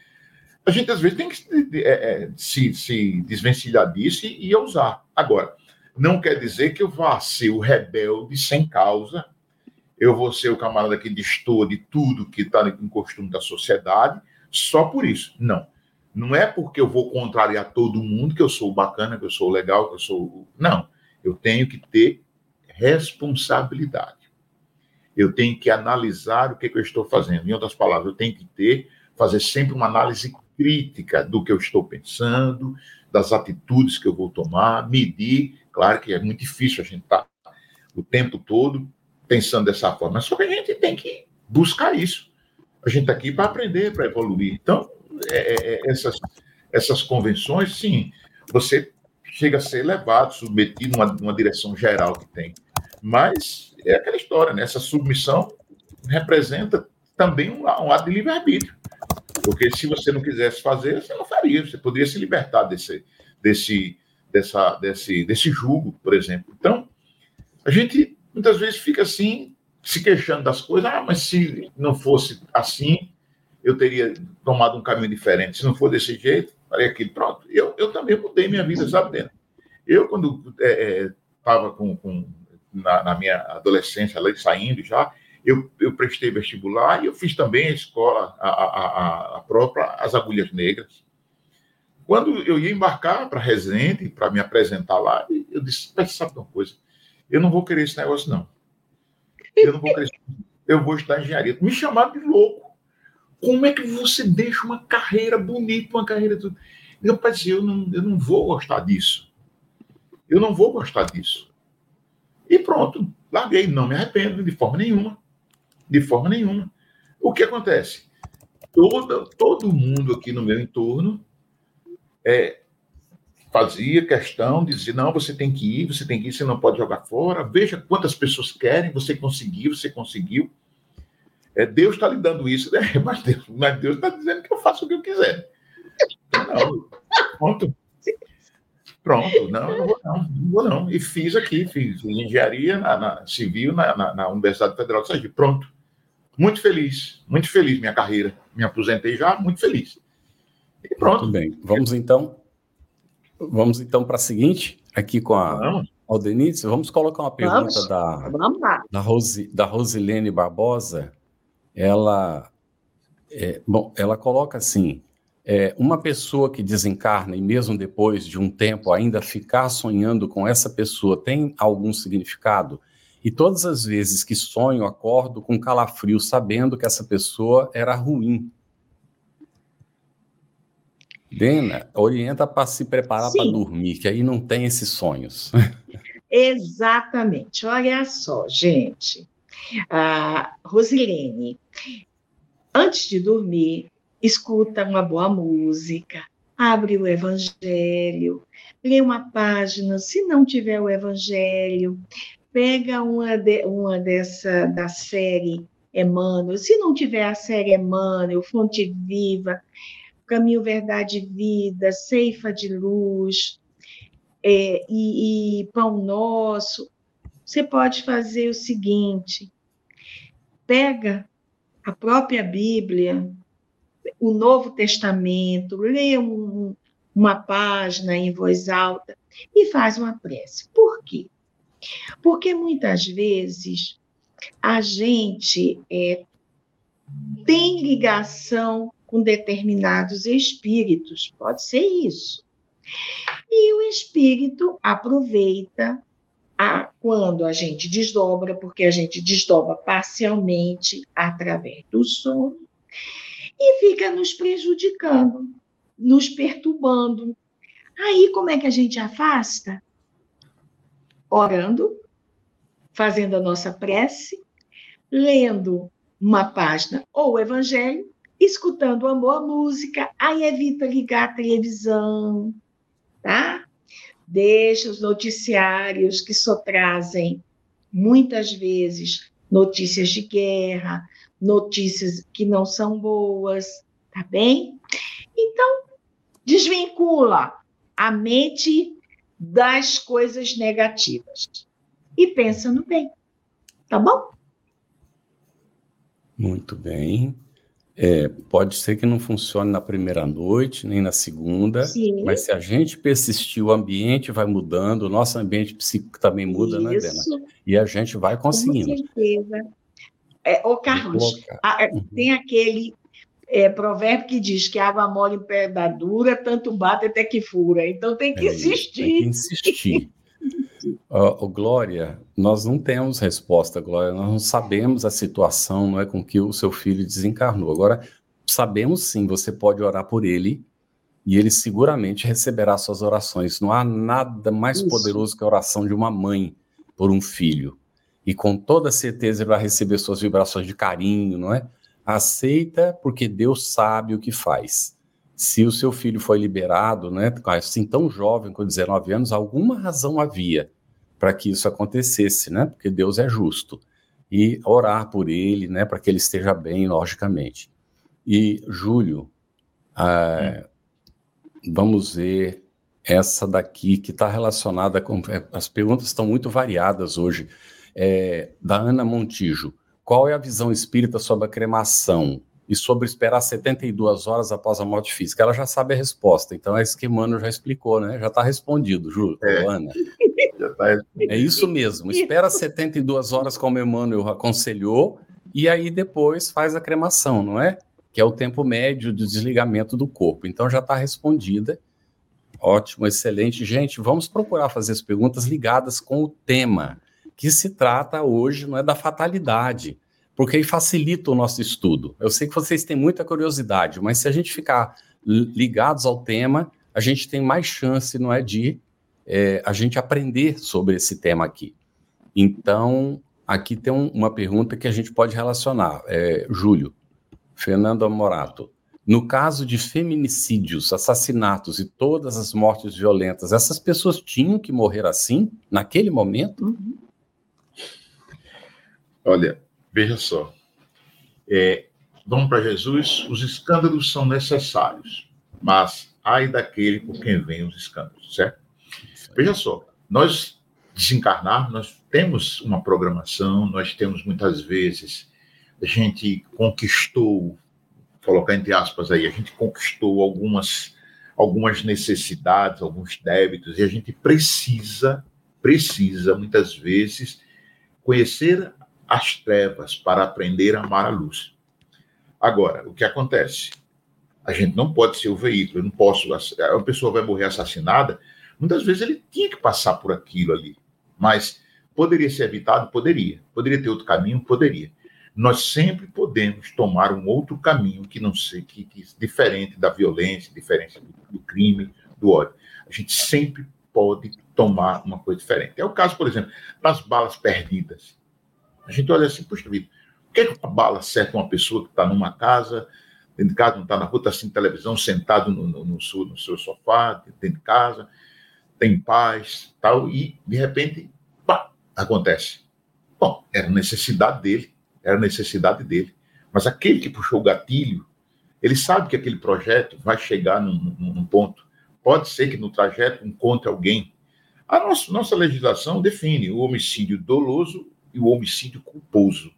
a gente às vezes tem que é, é, se, se desvencilhar disso e, e usar. Agora, não quer dizer que eu vá ser o rebelde sem causa, eu vou ser o camarada que destoa de tudo que está em costume da sociedade, só por isso. Não. Não é porque eu vou contrariar todo mundo que eu sou bacana, que eu sou legal, que eu sou. Não. Eu tenho que ter responsabilidade eu tenho que analisar o que, que eu estou fazendo. Em outras palavras, eu tenho que ter, fazer sempre uma análise crítica do que eu estou pensando, das atitudes que eu vou tomar, medir. Claro que é muito difícil a gente estar tá o tempo todo pensando dessa forma, só que a gente tem que buscar isso. A gente está aqui para aprender, para evoluir. Então, é, é, é, essas, essas convenções, sim, você chega a ser levado, submetido numa, numa direção geral que tem. Mas é aquela história, né? Essa submissão representa também um, um ato de livre-arbítrio. Porque se você não quisesse fazer, você não faria. Você poderia se libertar desse, desse, dessa, desse, desse julgo, por exemplo. Então, a gente muitas vezes fica assim, se queixando das coisas. Ah, mas se não fosse assim, eu teria tomado um caminho diferente. Se não for desse jeito, faria aquilo. Pronto. Eu, eu também mudei minha vida, sabe. Eu, quando estava é, é, com, com na, na minha adolescência, saindo já, eu, eu, prestei vestibular e eu fiz também a escola, a, a, a própria As Agulhas Negras. Quando eu ia embarcar para Resende, para me apresentar lá, eu disse: sabe uma coisa? Eu não vou querer esse negócio, não. Eu não vou querer. Eu vou estudar engenharia. Me chamaram de louco. Como é que você deixa uma carreira bonita, uma carreira. Eu pensei, eu não, eu não vou gostar disso. Eu não vou gostar disso. E pronto, larguei, não me arrependo de forma nenhuma. De forma nenhuma. O que acontece? Todo, todo mundo aqui no meu entorno é, fazia questão dizer: não, você tem que ir, você tem que ir, você não pode jogar fora. Veja quantas pessoas querem, você conseguiu, você conseguiu. É, Deus está lhe dando isso, né? mas Deus está dizendo que eu faço o que eu quiser. Não, pronto. Pronto, não, não vou não, não vou não. E fiz aqui, fiz engenharia na, na civil na, na, na, Universidade Federal de Sergipe. Pronto. Muito feliz, muito feliz minha carreira. Me aposentei já, muito feliz. E pronto. Muito bem. Vamos então, vamos então para a seguinte, aqui com a vamos. Aldenice. Vamos colocar uma pergunta vamos. da, vamos da, Rose, da Rosilene Barbosa. Ela, é, bom, ela coloca assim, é, uma pessoa que desencarna e mesmo depois de um tempo ainda ficar sonhando com essa pessoa tem algum significado? E todas as vezes que sonho, acordo com calafrio, sabendo que essa pessoa era ruim. Dena, orienta para se preparar para dormir, que aí não tem esses sonhos. Exatamente. Olha só, gente. A Rosilene, antes de dormir, escuta uma boa música, abre o Evangelho, lê uma página, se não tiver o Evangelho, pega uma, de, uma dessa da série Emmanuel, se não tiver a série Emmanuel, Fonte Viva, Caminho, Verdade e Vida, Ceifa de Luz é, e, e Pão Nosso, você pode fazer o seguinte: pega a própria Bíblia, o Novo Testamento, lê um, uma página em voz alta e faz uma prece. Por quê? Porque muitas vezes a gente é, tem ligação com determinados espíritos, pode ser isso. E o espírito aproveita a, quando a gente desdobra, porque a gente desdobra parcialmente através do sono, e fica nos prejudicando, nos perturbando. Aí, como é que a gente afasta? Orando, fazendo a nossa prece, lendo uma página ou o Evangelho, escutando uma boa música, aí evita ligar a televisão, tá? Deixa os noticiários que só trazem muitas vezes notícias de guerra, notícias que não são boas, tá bem? Então, desvincula a mente das coisas negativas e pensa no bem, tá bom? Muito bem. É, pode ser que não funcione na primeira noite, nem na segunda, Sim. mas se a gente persistir, o ambiente vai mudando, o nosso ambiente psíquico também muda, Isso. né, Dena? E a gente vai conseguindo. Com certeza. É, ô, Carlos, a, é, uhum. tem aquele é, provérbio que diz que água mole em pedra dura, tanto bate até que fura. Então tem que é insistir. Tem que insistir. uh, Glória, nós não temos resposta, Glória. Nós não sabemos a situação não é, com que o seu filho desencarnou. Agora, sabemos sim, você pode orar por ele e ele seguramente receberá suas orações. Não há nada mais Isso. poderoso que a oração de uma mãe por um filho e com toda certeza ele vai receber suas vibrações de carinho, não é? Aceita porque Deus sabe o que faz. Se o seu filho foi liberado, né, assim tão jovem, com 19 anos, alguma razão havia para que isso acontecesse, né? Porque Deus é justo. E orar por ele, né, para que ele esteja bem, logicamente. E Júlio, ah, vamos ver essa daqui que está relacionada com é, as perguntas estão muito variadas hoje é, da Ana Montijo. Qual é a visão espírita sobre a cremação e sobre esperar 72 horas após a morte física? Ela já sabe a resposta, então é isso que Emmanuel já explicou, né? Já está respondido, Ju, é. Ana. Tá é isso mesmo, espera 72 horas como Emmanuel aconselhou e aí depois faz a cremação, não é? Que é o tempo médio de desligamento do corpo. Então já está respondida. Ótimo, excelente. Gente, vamos procurar fazer as perguntas ligadas com o tema que se trata hoje não é da fatalidade, porque aí facilita o nosso estudo. Eu sei que vocês têm muita curiosidade, mas se a gente ficar ligados ao tema, a gente tem mais chance, não é, de é, a gente aprender sobre esse tema aqui. Então, aqui tem um, uma pergunta que a gente pode relacionar. É, Júlio, Fernando Amorato, no caso de feminicídios, assassinatos e todas as mortes violentas, essas pessoas tinham que morrer assim, naquele momento? Olha, veja só. É, vamos para Jesus, os escândalos são necessários, mas ai daquele por quem vem os escândalos, certo? Veja só, nós desencarnar, nós temos uma programação, nós temos muitas vezes, a gente conquistou, colocar entre aspas aí, a gente conquistou algumas, algumas necessidades, alguns débitos, e a gente precisa, precisa muitas vezes conhecer as trevas para aprender a amar a luz. Agora, o que acontece? A gente não pode ser o veículo, eu não posso. A pessoa vai morrer assassinada, muitas vezes ele tinha que passar por aquilo ali. Mas poderia ser evitado? Poderia. Poderia ter outro caminho? Poderia. nós sempre podemos tomar um outro caminho que não seja que, que, diferente da violência, diferente do, do crime, do ódio. A gente sempre pode tomar uma coisa diferente. É o caso, por exemplo, das balas perdidas. A gente olha assim, puxa vida, por que, que uma bala acerta uma pessoa que está numa casa, dentro de casa, não está na rua, está assistindo televisão, sentado no, no, no, seu, no seu sofá, dentro de casa, tem paz, tal, e de repente, pá, acontece. Bom, era necessidade dele, era necessidade dele. Mas aquele que puxou o gatilho, ele sabe que aquele projeto vai chegar num, num, num ponto. Pode ser que no trajeto encontre alguém. A nossa, nossa legislação define o homicídio doloso e o homicídio culposo.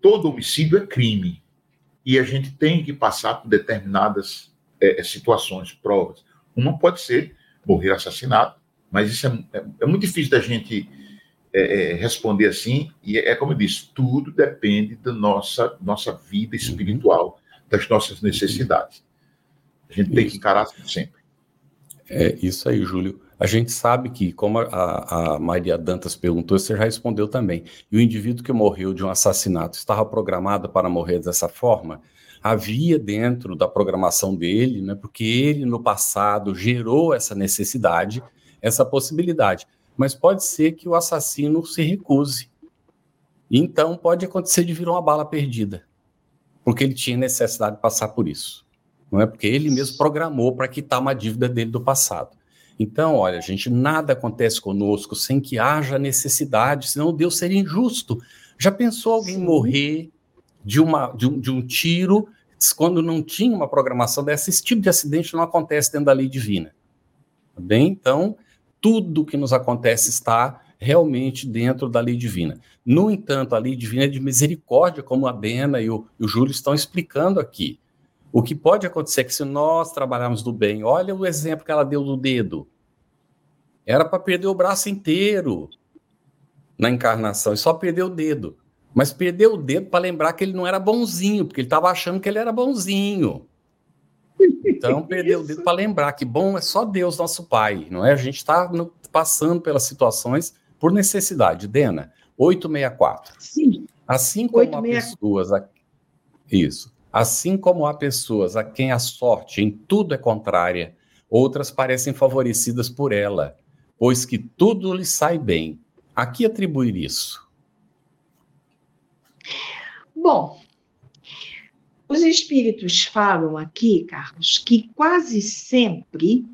Todo homicídio é crime. E a gente tem que passar por determinadas é, situações, provas. Uma pode ser morrer assassinado, mas isso é, é, é muito difícil da gente é, é, responder assim, e é, é como eu disse, tudo depende da nossa, nossa vida espiritual, das nossas necessidades. A gente tem que encarar sempre. É isso aí, Júlio. A gente sabe que, como a, a Maria Dantas perguntou, você já respondeu também. E o indivíduo que morreu de um assassinato estava programado para morrer dessa forma? Havia dentro da programação dele, né, porque ele no passado gerou essa necessidade, essa possibilidade mas pode ser que o assassino se recuse. Então pode acontecer de virar uma bala perdida, porque ele tinha necessidade de passar por isso. Não é porque ele mesmo programou para quitar uma dívida dele do passado. Então, olha, gente, nada acontece conosco sem que haja necessidade, senão Deus seria injusto. Já pensou alguém Sim. morrer de, uma, de, um, de um tiro quando não tinha uma programação dessa? Esse tipo de acidente não acontece dentro da lei divina. Tá bem? Então, tudo que nos acontece está realmente dentro da lei divina. No entanto, a lei divina é de misericórdia, como a Bena e o, e o Júlio estão explicando aqui. O que pode acontecer é que se nós trabalharmos do bem, olha o exemplo que ela deu do dedo. Era para perder o braço inteiro na encarnação e só perdeu o dedo. Mas perdeu o dedo para lembrar que ele não era bonzinho, porque ele estava achando que ele era bonzinho. Então, perder o dedo para lembrar que bom é só Deus, nosso Pai, não é? A gente está passando pelas situações por necessidade. Dena, 864. Sim. Assim como 864. há pessoas. Isso. Assim como há pessoas a quem a sorte em tudo é contrária, outras parecem favorecidas por ela, pois que tudo lhe sai bem. A que atribuir isso? Bom, os espíritos falam aqui, Carlos, que quase sempre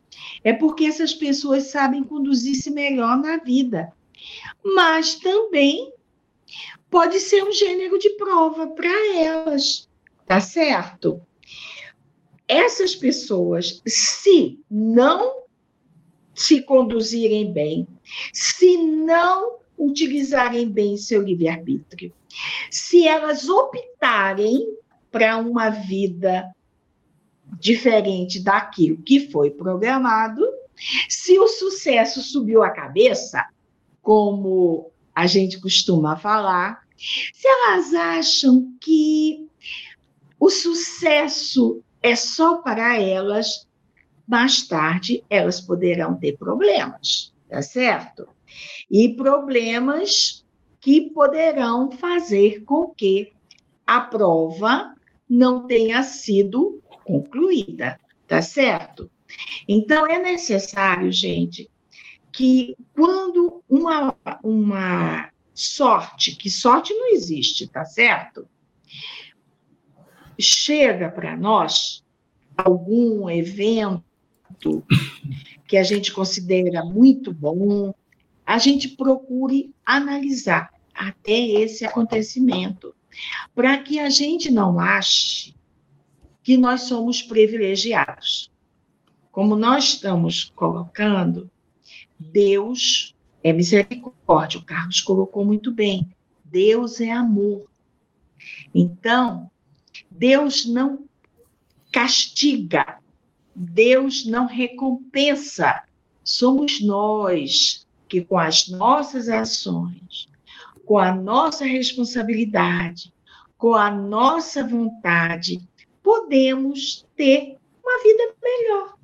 é porque essas pessoas sabem conduzir-se melhor na vida. Mas também pode ser um gênero de prova para elas, tá certo? Essas pessoas, se não se conduzirem bem, se não utilizarem bem seu livre-arbítrio, se elas optarem para uma vida diferente daquilo que foi programado. Se o sucesso subiu a cabeça, como a gente costuma falar, se elas acham que o sucesso é só para elas, mais tarde elas poderão ter problemas, tá certo? E problemas que poderão fazer com que a prova não tenha sido concluída, tá certo? Então, é necessário, gente, que quando uma, uma sorte, que sorte não existe, tá certo? Chega para nós algum evento que a gente considera muito bom, a gente procure analisar até esse acontecimento para que a gente não ache que nós somos privilegiados. Como nós estamos colocando, Deus é misericórdia. O Carlos colocou muito bem. Deus é amor. Então, Deus não castiga, Deus não recompensa. Somos nós que, com as nossas ações, com a nossa responsabilidade, com a nossa vontade, podemos ter uma vida melhor.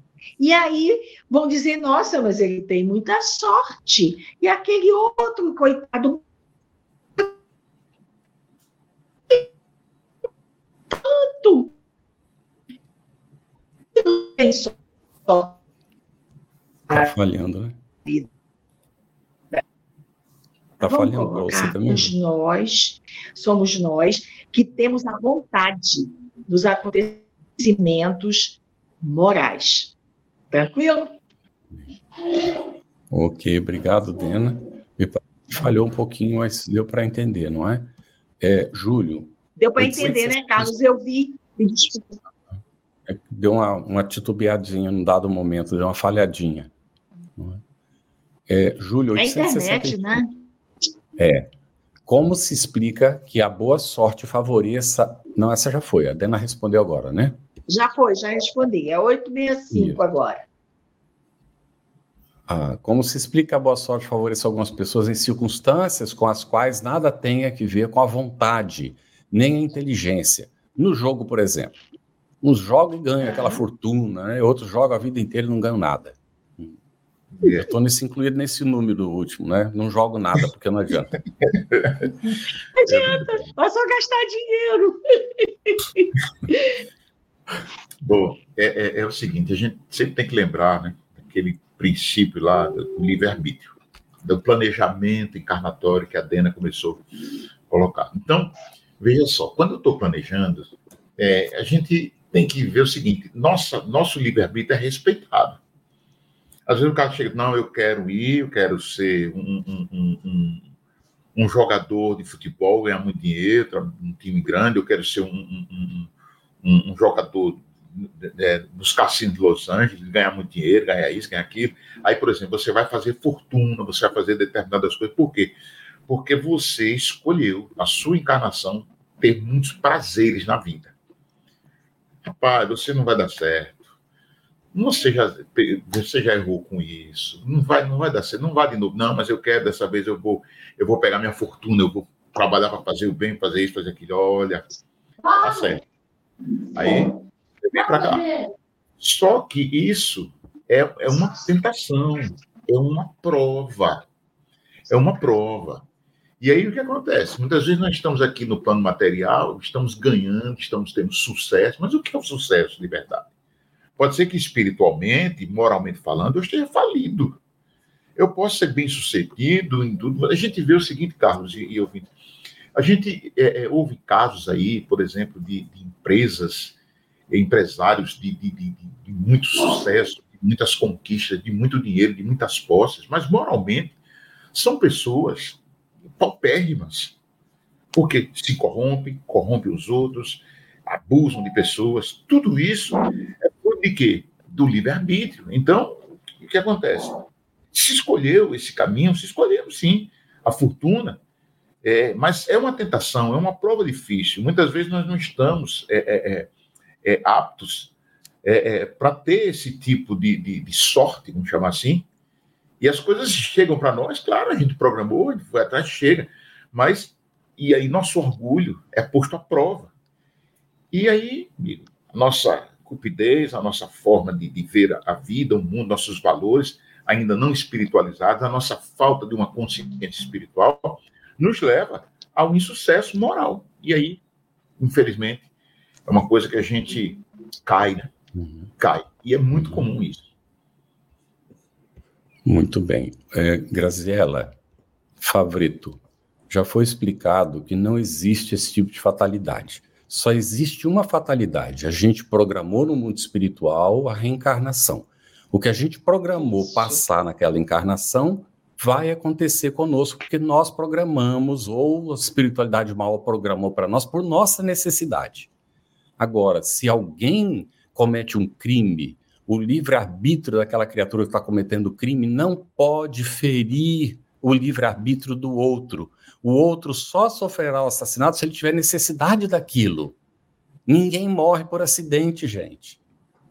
E aí vão dizer: nossa, mas ele tem muita sorte. E aquele outro, coitado, tanto. Está falhando, né? Está falhando você também? Nós, somos nós que temos a vontade dos acontecimentos morais. Tranquilo? Ok, obrigado, Dena. Me falhou um pouquinho, mas deu para entender, não é? é Júlio. Deu para entender, né, Carlos? Eu vi. É, deu uma, uma titubeadinha num dado momento, deu uma falhadinha. É? É, Júlio, é internet, né? É. Como se explica que a boa sorte favoreça. Não, essa já foi, a Dena respondeu agora, né? Já foi, já respondi. É 865 Isso. agora. Ah, como se explica a boa sorte favorecer algumas pessoas em circunstâncias com as quais nada tem a ver com a vontade, nem a inteligência. No jogo, por exemplo. Uns jogam e ganham aquela fortuna, né? outros jogam a vida inteira e não ganham nada. Eu estou nesse incluído nesse número último, né? Não jogo nada, porque não adianta. Não adianta, vai só gastar dinheiro. Bom, é, é, é, o seguinte, a gente sempre tem que lembrar, né? Aquele princípio lá do livre-arbítrio, do planejamento encarnatório que a Dena começou a colocar. Então, veja só, quando eu estou planejando, é, a gente tem que ver o seguinte: nossa, nosso livre-arbítrio é respeitado. Às vezes o cara chega, não, eu quero ir, eu quero ser um, um, um, um jogador de futebol, ganhar muito dinheiro, um time grande, eu quero ser um, um jogador é, nos cassinos de Los Angeles, ganhar muito dinheiro, ganhar isso, ganhar aquilo. Aí, por exemplo, você vai fazer fortuna, você vai fazer determinadas coisas. Por quê? Porque você escolheu, na sua encarnação, ter muitos prazeres na vida. Rapaz, você não vai dar certo você já, você já errou com isso. Não vai, não vai dar certo. Não vai de novo. Não, mas eu quero dessa vez. Eu vou, eu vou pegar minha fortuna. Eu vou trabalhar para fazer o bem, fazer isso, fazer aquilo. Olha, tá certo. Aí vem para cá. Só que isso é, é uma tentação, é uma prova, é uma prova. E aí o que acontece? Muitas vezes nós estamos aqui no plano material, estamos ganhando, estamos tendo sucesso, mas o que é o sucesso de verdade? Pode ser que espiritualmente, moralmente falando, eu esteja falido. Eu posso ser bem sucedido em tudo. A gente vê o seguinte, Carlos e, e ouvinte. A gente é, é, houve casos aí, por exemplo, de, de empresas, empresários de, de, de, de muito sucesso, de muitas conquistas, de muito dinheiro, de muitas posses, mas moralmente são pessoas paupérrimas, porque se corrompem, corrompem os outros, abusam de pessoas. Tudo isso é de quê? Do livre-arbítrio. Então, o que acontece? Se escolheu esse caminho, se escolheu sim a fortuna, é, mas é uma tentação, é uma prova difícil. Muitas vezes nós não estamos é, é, é, é aptos é, para ter esse tipo de, de, de, sorte, vamos chamar assim. E as coisas chegam para nós, claro, a gente programou, a gente foi atrás, chega, mas e aí nosso orgulho é posto à prova. E aí, amigo, nossa cupidez, a nossa forma de, de ver a vida, o mundo, nossos valores ainda não espiritualizados, a nossa falta de uma consciência espiritual, nos leva ao insucesso moral. E aí, infelizmente, é uma coisa que a gente cai, né? Uhum. Cai. E é muito comum isso. Muito bem. É, Graziela, Favrito, já foi explicado que não existe esse tipo de fatalidade. Só existe uma fatalidade. A gente programou no mundo espiritual a reencarnação. O que a gente programou passar naquela encarnação vai acontecer conosco, porque nós programamos, ou a espiritualidade mal programou para nós, por nossa necessidade. Agora, se alguém comete um crime, o livre-arbítrio daquela criatura que está cometendo crime não pode ferir o livre-arbítrio do outro. O outro só sofrerá o assassinato se ele tiver necessidade daquilo. Ninguém morre por acidente, gente.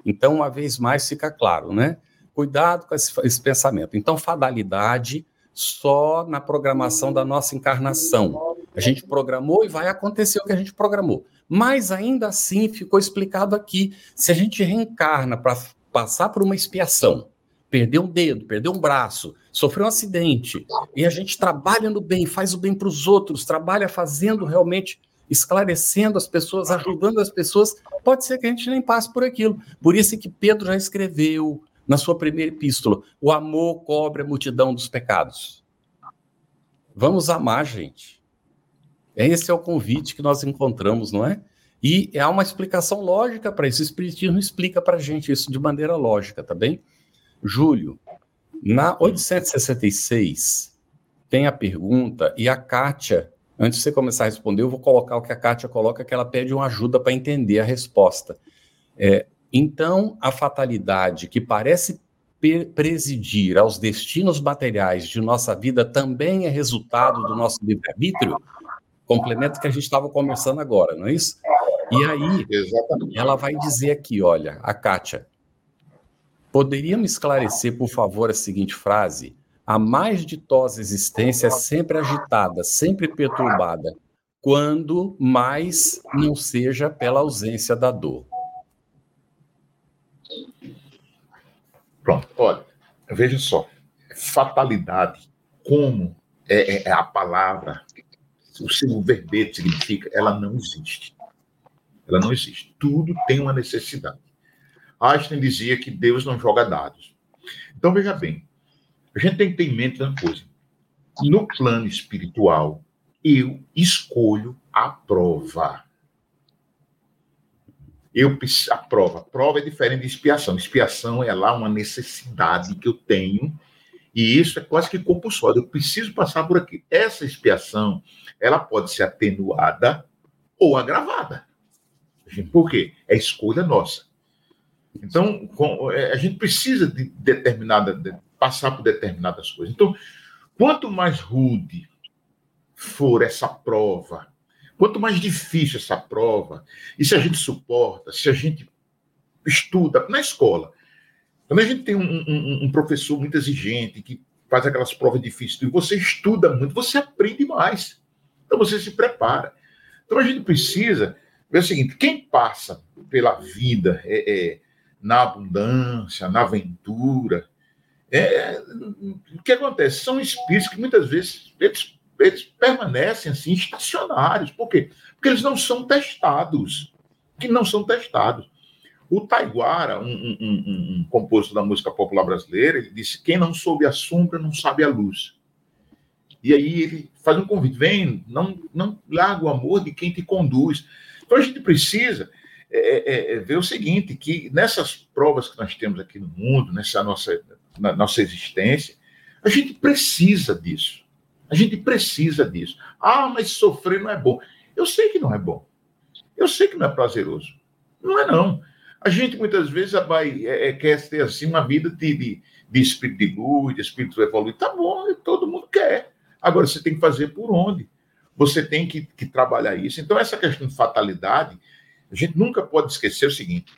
Então, uma vez mais, fica claro, né? Cuidado com esse, esse pensamento. Então, fatalidade só na programação da nossa encarnação. A gente programou e vai acontecer o que a gente programou. Mas ainda assim ficou explicado aqui: se a gente reencarna para passar por uma expiação, perder um dedo, perder um braço, sofreu um acidente, e a gente trabalha no bem, faz o bem para os outros, trabalha fazendo realmente esclarecendo as pessoas, ajudando as pessoas, pode ser que a gente nem passe por aquilo. Por isso é que Pedro já escreveu na sua primeira epístola: o amor cobre a multidão dos pecados. Vamos amar, gente. Esse é o convite que nós encontramos, não é? E há uma explicação lógica para isso. O Espiritismo explica para a gente isso de maneira lógica, tá bem? Júlio, na 866, tem a pergunta, e a Kátia, antes de você começar a responder, eu vou colocar o que a Kátia coloca, que ela pede uma ajuda para entender a resposta. É, então, a fatalidade que parece presidir aos destinos materiais de nossa vida também é resultado do nosso livre-arbítrio? Complemento que a gente estava conversando agora, não é isso? E aí, Exatamente. ela vai dizer aqui, olha, a Kátia, poderia me esclarecer, por favor, a seguinte frase? A mais ditosa existência é sempre agitada, sempre perturbada, quando mais não seja pela ausência da dor. Pronto, olha, veja só, fatalidade, como é, é a palavra, o seu verbete significa, ela não existe. Ela não existe. Tudo tem uma necessidade. Einstein dizia que Deus não joga dados. Então, veja bem, a gente tem que ter em mente uma coisa. No plano espiritual, eu escolho a prova. Eu a prova. A prova é diferente de expiação. Expiação é lá uma necessidade que eu tenho e isso é quase que compulsório. Eu preciso passar por aqui. Essa expiação, ela pode ser atenuada ou agravada. Por quê? É escolha nossa. Então, é, a gente precisa de determinada, de passar por determinadas coisas. Então, quanto mais rude for essa prova, quanto mais difícil essa prova, e se a gente suporta, se a gente estuda na escola, quando a gente tem um, um, um professor muito exigente que faz aquelas provas difíceis e você estuda muito, você aprende mais. Então você se prepara. Então a gente precisa ver o seguinte: quem passa pela vida é, é, na abundância, na aventura, é, o que acontece? São espíritos que muitas vezes eles, eles permanecem assim estacionários. Por quê? Porque eles não são testados. Que não são testados. O Taiguara, um, um, um, um, da música popular brasileira, ele disse: quem não soube a sombra não sabe a luz. E aí ele faz um convite: vem, não, não larga o amor de quem te conduz. Então a gente precisa é, é, é, ver o seguinte: que nessas provas que nós temos aqui no mundo, nessa nossa, na nossa existência, a gente precisa disso. A gente precisa disso. Ah, mas sofrer não é bom. Eu sei que não é bom. Eu sei que não é prazeroso. Não é, não. A gente muitas vezes vai, é, é, quer ter assim uma vida de, de, de espírito de luz, de espírito evoluído. Tá bom, todo mundo quer. Agora você tem que fazer por onde? Você tem que, que trabalhar isso. Então, essa questão de fatalidade, a gente nunca pode esquecer o seguinte: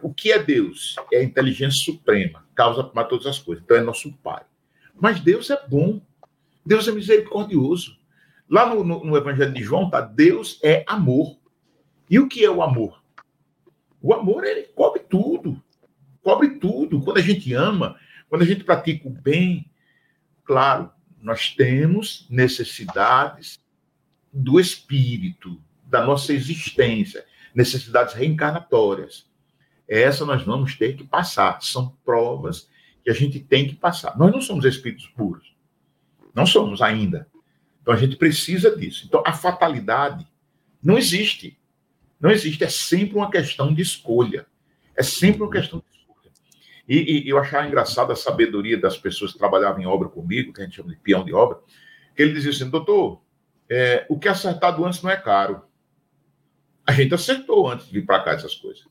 o que é Deus? É a inteligência suprema, causa para todas as coisas. Então, é nosso Pai. Mas Deus é bom. Deus é misericordioso. Lá no, no, no Evangelho de João está: Deus é amor. E o que é o amor? O amor, ele cobre tudo. Cobre tudo. Quando a gente ama, quando a gente pratica o bem, claro, nós temos necessidades do espírito, da nossa existência, necessidades reencarnatórias. Essa nós vamos ter que passar. São provas que a gente tem que passar. Nós não somos espíritos puros. Não somos ainda. Então a gente precisa disso. Então a fatalidade não existe. Não existe, é sempre uma questão de escolha. É sempre uma questão de. E, e eu achava engraçado a sabedoria das pessoas que trabalhavam em obra comigo, que a gente chama de peão de obra, que ele dizia assim, doutor, é, o que é acertado antes não é caro. A gente acertou antes de vir para cá essas coisas.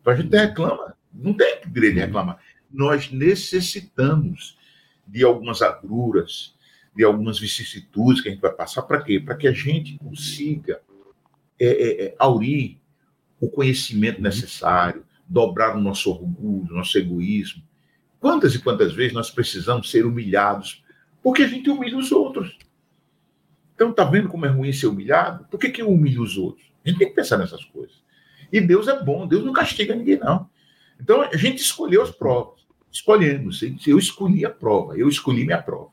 Então a gente reclama, não tem direito de reclamar. Nós necessitamos de algumas agruras, de algumas vicissitudes que a gente vai passar, para quê? Para que a gente consiga é, é, é, aurir o conhecimento uhum. necessário, dobrar o nosso orgulho, o nosso egoísmo. Quantas e quantas vezes nós precisamos ser humilhados porque a gente humilha os outros? Então, tá vendo como é ruim ser humilhado? Por que, que eu humilho os outros? A gente tem que pensar nessas coisas. E Deus é bom, Deus não castiga ninguém, não. Então, a gente escolheu as provas. Escolhemos. Eu escolhi a prova, eu escolhi minha prova.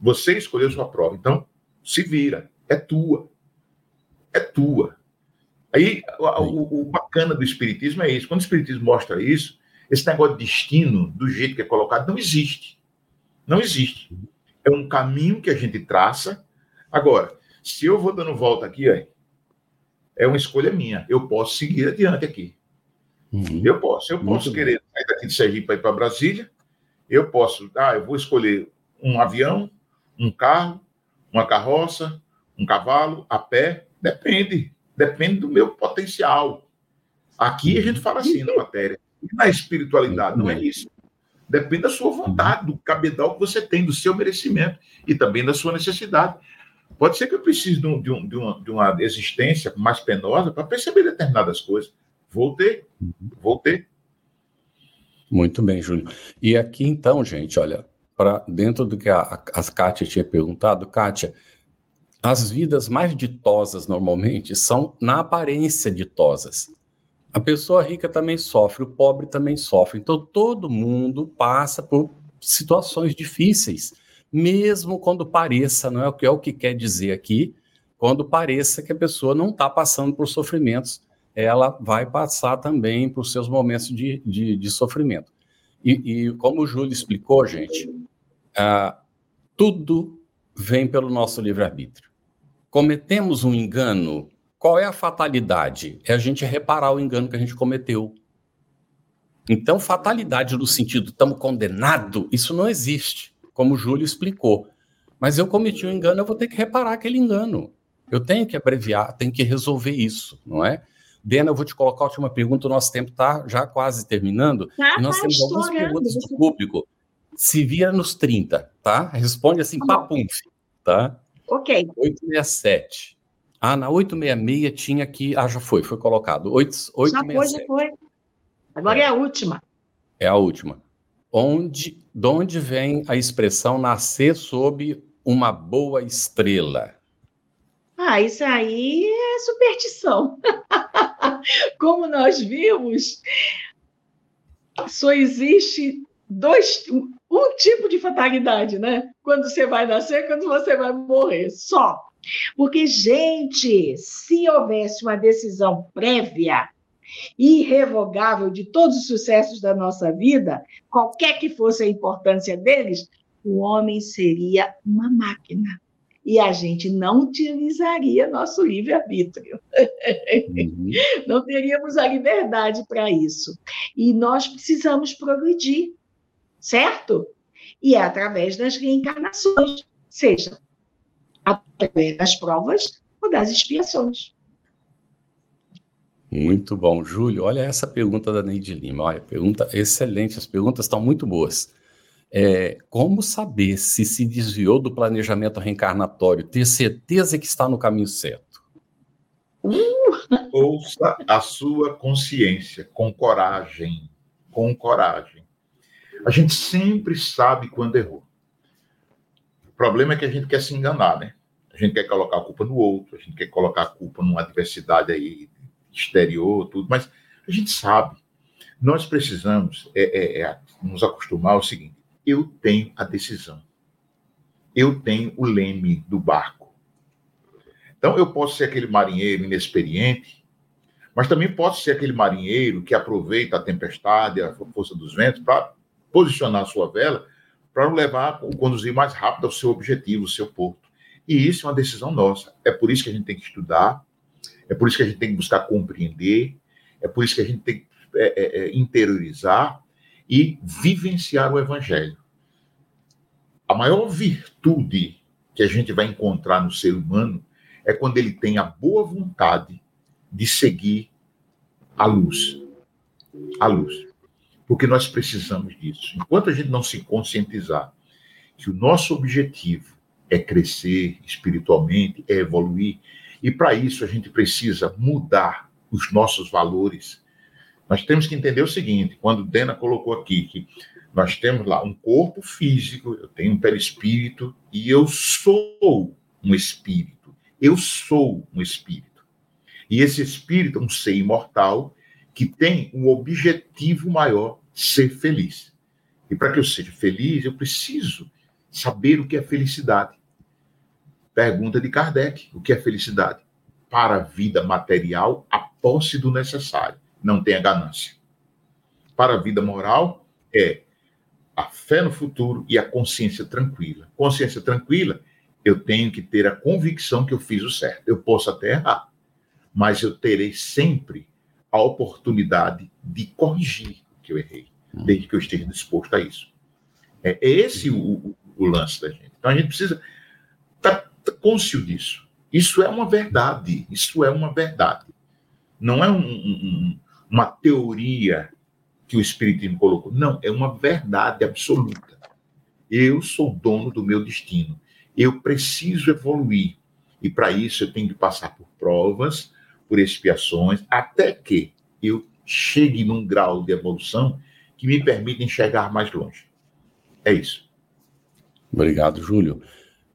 Você escolheu sua prova. Então, se vira, é tua. é tua. Aí, o, o, bacana do Espiritismo é isso. Quando o Espiritismo mostra isso, esse negócio de destino, do jeito que é colocado, não existe. Não existe. É um caminho que a gente traça. Agora, se eu vou dando volta aqui, é uma escolha minha. Eu posso seguir adiante aqui. Uhum. Eu posso. Eu posso querer sair daqui de Sergipe para ir para Brasília. Eu posso. Ah, eu vou escolher um avião, um carro, uma carroça, um cavalo, a pé. Depende. Depende do meu potencial. Aqui a gente fala assim na matéria. E na espiritualidade, não é isso. Depende da sua vontade, do cabedal que você tem, do seu merecimento e também da sua necessidade. Pode ser que eu precise de, um, de, um, de, uma, de uma existência mais penosa para perceber determinadas coisas. Vou ter, vou ter. Muito bem, Júlio. E aqui então, gente, olha, para dentro do que a, a, a Kátia tinha perguntado, Kátia, as vidas mais ditosas normalmente são na aparência ditosas. A pessoa rica também sofre, o pobre também sofre. Então todo mundo passa por situações difíceis, mesmo quando pareça, não é o que é o que quer dizer aqui, quando pareça que a pessoa não está passando por sofrimentos, ela vai passar também por seus momentos de, de, de sofrimento. E, e, como o Júlio explicou, gente, tudo vem pelo nosso livre-arbítrio. Cometemos um engano, qual é a fatalidade? É a gente reparar o engano que a gente cometeu. Então, fatalidade no sentido estamos condenados, isso não existe, como o Júlio explicou. Mas eu cometi um engano, eu vou ter que reparar aquele engano. Eu tenho que abreviar, tenho que resolver isso, não é? Dena, eu vou te colocar a última pergunta, o nosso tempo está já quase terminando. Tá, e nós tá temos algumas perguntas do público. Se vira nos 30, tá? Responde assim, tá papum, tá? Ok. 867. Ah, na 866 tinha aqui. Ah, já foi, foi colocado. 8, 867. Já foi, já foi. Agora é, é a última. É a última. Onde, de onde vem a expressão nascer sob uma boa estrela? Ah, isso aí é superstição. Como nós vimos, só existe dois, um tipo de fatalidade, né? Quando você vai nascer, quando você vai morrer, só. Porque, gente, se houvesse uma decisão prévia, irrevogável de todos os sucessos da nossa vida, qualquer que fosse a importância deles, o homem seria uma máquina. E a gente não utilizaria nosso livre-arbítrio. Uhum. Não teríamos a liberdade para isso. E nós precisamos progredir certo? E é através das reencarnações, seja através das provas ou das expiações. Muito bom, Júlio. Olha essa pergunta da Neide Lima. Olha, pergunta excelente. As perguntas estão muito boas. É, como saber se se desviou do planejamento reencarnatório? Ter certeza que está no caminho certo? Ouça a sua consciência com coragem, com coragem. A gente sempre sabe quando errou. O problema é que a gente quer se enganar, né? A gente quer colocar a culpa no outro, a gente quer colocar a culpa numa adversidade aí exterior, tudo, mas a gente sabe. Nós precisamos é, é, é, nos acostumar ao seguinte: eu tenho a decisão, eu tenho o leme do barco. Então, eu posso ser aquele marinheiro inexperiente, mas também posso ser aquele marinheiro que aproveita a tempestade, a força dos ventos, para posicionar a sua vela para levar, conduzir mais rápido ao seu objetivo, ao seu porto. E isso é uma decisão nossa. É por isso que a gente tem que estudar, é por isso que a gente tem que buscar compreender, é por isso que a gente tem que é, é, é interiorizar e vivenciar o Evangelho. A maior virtude que a gente vai encontrar no ser humano é quando ele tem a boa vontade de seguir a luz. A luz porque nós precisamos disso. Enquanto a gente não se conscientizar que o nosso objetivo é crescer espiritualmente, é evoluir, e para isso a gente precisa mudar os nossos valores. Nós temos que entender o seguinte: quando Dena colocou aqui que nós temos lá um corpo físico, eu tenho um perispírito e eu sou um espírito. Eu sou um espírito. E esse espírito é um ser imortal que tem um objetivo maior, ser feliz. E para que eu seja feliz, eu preciso saber o que é felicidade. Pergunta de Kardec: o que é felicidade? para a vida material a posse do necessário, não tenha ganância. Para a vida moral é a fé no futuro e a consciência tranquila. Consciência tranquila, eu tenho que ter a convicção que eu fiz o certo. Eu posso até errar, mas eu terei sempre a oportunidade de corrigir o que eu errei, desde que eu esteja disposto a isso. É, é esse o, o, lance da gente. Então a gente precisa estar tá, consciente disso. Isso é uma verdade. Isso é uma verdade. Não é um, um, uma teoria que o Espiritismo colocou. Não, é uma verdade absoluta. Eu sou dono do meu destino. Eu preciso evoluir. E para isso eu tenho que passar por provas, por expiações, até que eu chegue num grau de evolução que me permita enxergar mais longe. É isso. Obrigado, Júlio.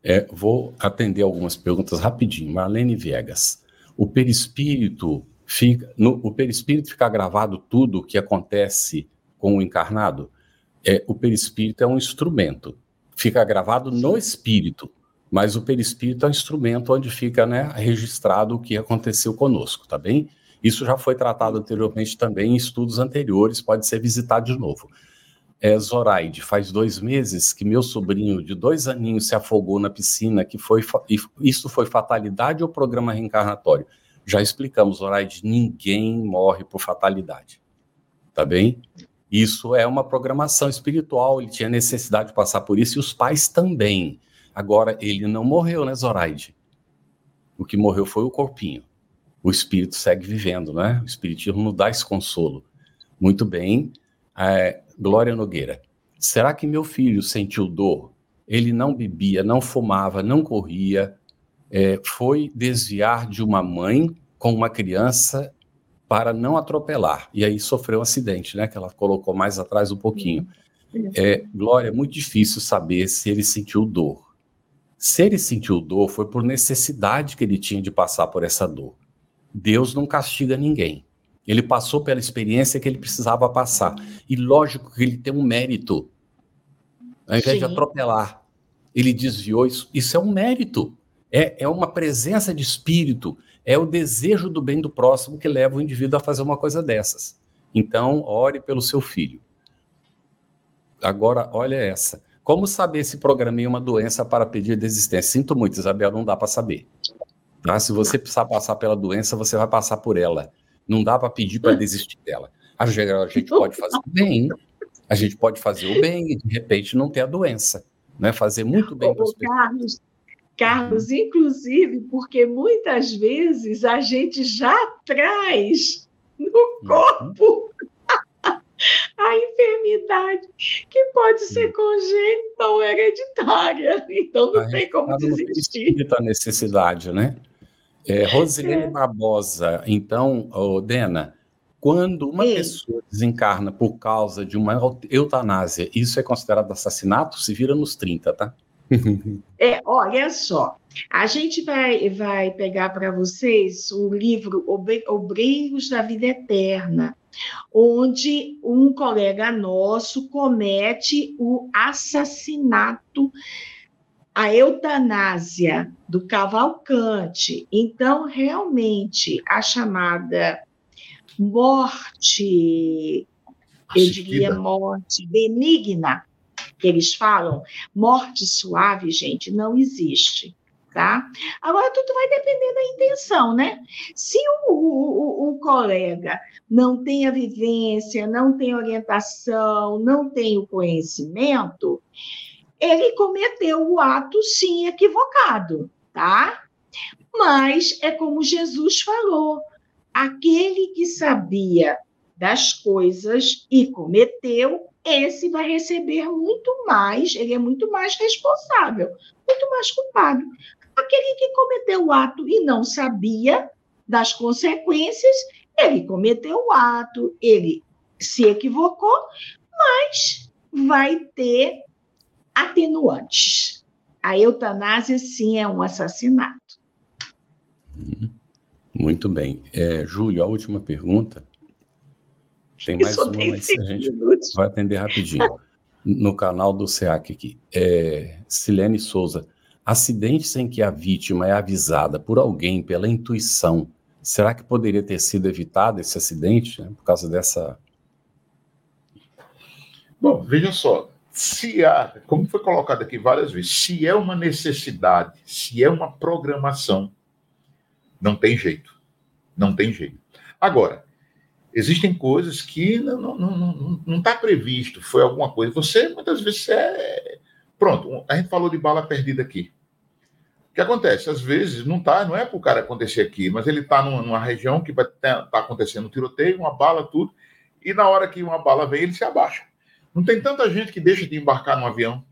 É, vou atender algumas perguntas rapidinho. Marlene Viegas. O perispírito fica, no, o perispírito fica gravado tudo o que acontece com o encarnado? É, o perispírito é um instrumento. Fica gravado no espírito, mas o perispírito é um instrumento onde fica né, registrado o que aconteceu conosco, tá bem? Isso já foi tratado anteriormente também em estudos anteriores, pode ser visitado de novo é, Zoraide, faz dois meses que meu sobrinho de dois aninhos se afogou na piscina, que foi isso foi fatalidade ou programa reencarnatório? Já explicamos, Zoraide, ninguém morre por fatalidade, tá bem? Isso é uma programação espiritual, ele tinha necessidade de passar por isso e os pais também. Agora, ele não morreu, né, Zoraide? O que morreu foi o corpinho. O espírito segue vivendo, né? O espiritismo não dá esse consolo. Muito bem. É, Glória Nogueira. Será que meu filho sentiu dor? Ele não bebia, não fumava, não corria, é, foi desviar de uma mãe com uma criança para não atropelar. E aí sofreu um acidente, né? Que ela colocou mais atrás um pouquinho. É, Glória, é muito difícil saber se ele sentiu dor. Se ele sentiu dor, foi por necessidade que ele tinha de passar por essa dor. Deus não castiga ninguém. Ele passou pela experiência que ele precisava passar. E lógico que ele tem um mérito. Ao invés Sim. de atropelar, ele desviou isso. Isso é um mérito. É, é uma presença de espírito. É o desejo do bem do próximo que leva o indivíduo a fazer uma coisa dessas. Então, ore pelo seu filho. Agora, olha essa. Como saber se programei uma doença para pedir desistência? Sinto muito, Isabel, não dá para saber. Tá? Se você precisar passar pela doença, você vai passar por ela. Não dá para pedir para desistir dela. A gente pode fazer o bem, a gente pode fazer o bem e de repente não ter a doença, né? Fazer muito bem para as pessoas. Carlos, Carlos, inclusive, porque muitas vezes a gente já traz no uhum. corpo a enfermidade que pode ser congênita ou hereditária. Então não a tem como desistir. A necessidade, né? É, Rosilene é. Barbosa, então, oh, Dena, quando uma Sim. pessoa desencarna por causa de uma eutanásia, isso é considerado assassinato? Se vira nos 30, tá? É, olha só, a gente vai, vai pegar para vocês o livro Obreiros da Vida Eterna, onde um colega nosso comete o assassinato a eutanásia do Cavalcante. Então, realmente, a chamada morte, eu diria morte benigna, que eles falam, morte suave, gente, não existe. Tá? Agora, tudo vai depender da intenção, né? Se o, o, o, colega não tem a vivência, não tem orientação, não tem o conhecimento, ele cometeu o ato sim equivocado, tá? Mas é como Jesus falou: aquele que sabia das coisas e cometeu, esse vai receber muito mais, ele é muito mais responsável, muito mais culpado. Aquele que cometeu o ato e não sabia das consequências, ele cometeu o ato, ele se equivocou, mas vai ter atenuantes. A eutanásia, sim, é um assassinato. Muito bem. É, Júlio, a última pergunta. Tem mais uma, mas a gente minutos. vai atender rapidinho. No canal do SEAC aqui. É, Silene Souza. Acidentes em que a vítima é avisada por alguém pela intuição, será que poderia ter sido evitado esse acidente né, por causa dessa. Bom, veja só, se há, como foi colocado aqui várias vezes, se é uma necessidade, se é uma programação, não tem jeito. Não tem jeito. Agora, existem coisas que não está não, não, não tá previsto, foi alguma coisa. Você, muitas vezes, é. Pronto, a gente falou de bala perdida aqui. O que acontece? Às vezes não tá, não é para o cara acontecer aqui, mas ele está numa, numa, região que vai tá acontecendo um tiroteio, uma bala, tudo, e na hora que uma bala vem, ele se abaixa. Não tem tanta gente que deixa de embarcar no avião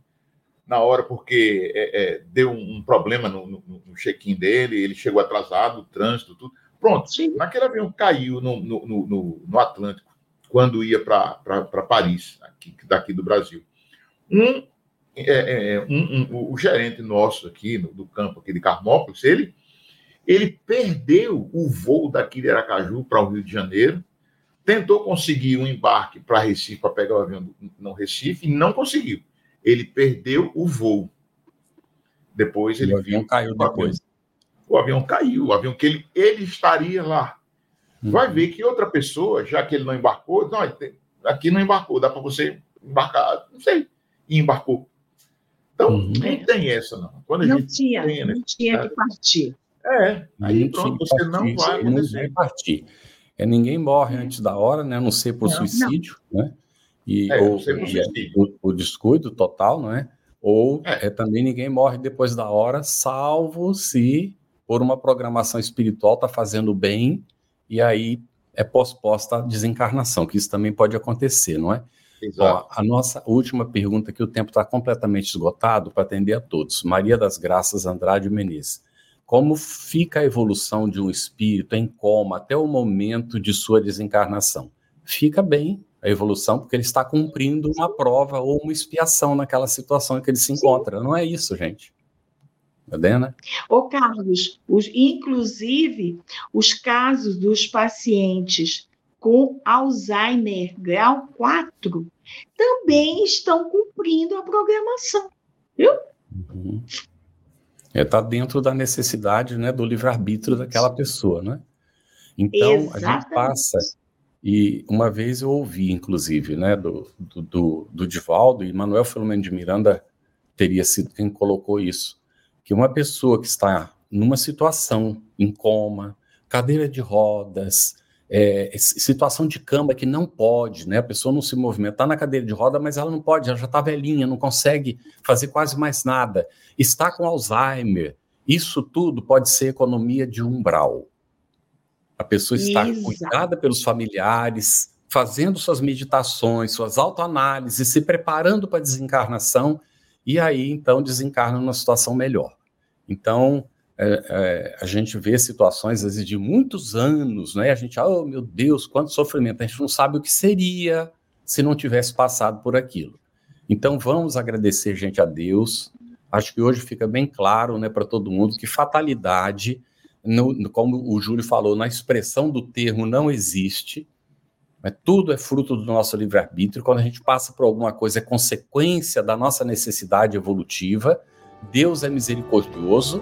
na hora porque é, é, deu um problema no, no, no check-in dele, ele chegou atrasado, trânsito, tudo. Pronto, Sim. naquele avião caiu no, no, no Atlântico, quando ia para Paris, aqui, daqui do Brasil. Um, é, é, um, um, o gerente nosso aqui do campo aqui de Carmópolis, ele, ele perdeu o voo daqui de Aracaju para o Rio de Janeiro, tentou conseguir um embarque para Recife, para pegar o avião no Recife, e não conseguiu. Ele perdeu o voo. Depois ele o avião viu, caiu depois o avião caiu, o avião que ele, ele estaria lá. Uhum. Vai ver que outra pessoa, já que ele não embarcou, não, aqui não embarcou, dá para você embarcar, não sei, e embarcou. Então, uhum. não tem essa, não. Quando a não gente tinha, tem, né? não tinha que partir. É, aí pronto, você partir, não vai acontecer. Não partir. É, ninguém morre antes da hora, né? A não ser por não, suicídio, não. né? E, é, ou, por e é, o, o, descuido total, não é? Ou é. é. também ninguém morre depois da hora, salvo se por uma programação espiritual está fazendo bem e aí é posposta a desencarnação, que isso também pode acontecer, não é? Exato. a nossa última pergunta, que o tempo está completamente esgotado para atender a todos. Maria das Graças Andrade Menezes. Como fica a evolução de um espírito em coma até o momento de sua desencarnação? Fica bem a evolução, porque ele está cumprindo uma prova ou uma expiação naquela situação em que ele se encontra. Não é isso, gente. Adena? Ô, Carlos, os, inclusive, os casos dos pacientes com Alzheimer grau 4 também estão cumprindo a programação, viu? Uhum. Está é, dentro da necessidade né, do livre-arbítrio daquela pessoa, né? Então, Exatamente. a gente passa. E uma vez eu ouvi, inclusive, né, do, do, do, do Divaldo, e Manuel Filomeno de Miranda teria sido quem colocou isso que uma pessoa que está numa situação em coma, cadeira de rodas, é, situação de cama que não pode, né? A pessoa não se movimenta, está na cadeira de roda, mas ela não pode, ela já está velhinha, não consegue fazer quase mais nada, está com Alzheimer. Isso tudo pode ser economia de umbral. A pessoa está Exato. cuidada pelos familiares, fazendo suas meditações, suas autoanálises, se preparando para a desencarnação, e aí então desencarna numa situação melhor. Então, é, é, a gente vê situações, às vezes, de muitos anos, né? A gente, oh meu Deus, quanto sofrimento, a gente não sabe o que seria se não tivesse passado por aquilo. Então, vamos agradecer, gente, a Deus. Acho que hoje fica bem claro, né, para todo mundo que fatalidade, no, como o Júlio falou, na expressão do termo não existe. Né? Tudo é fruto do nosso livre-arbítrio. Quando a gente passa por alguma coisa, é consequência da nossa necessidade evolutiva Deus é misericordioso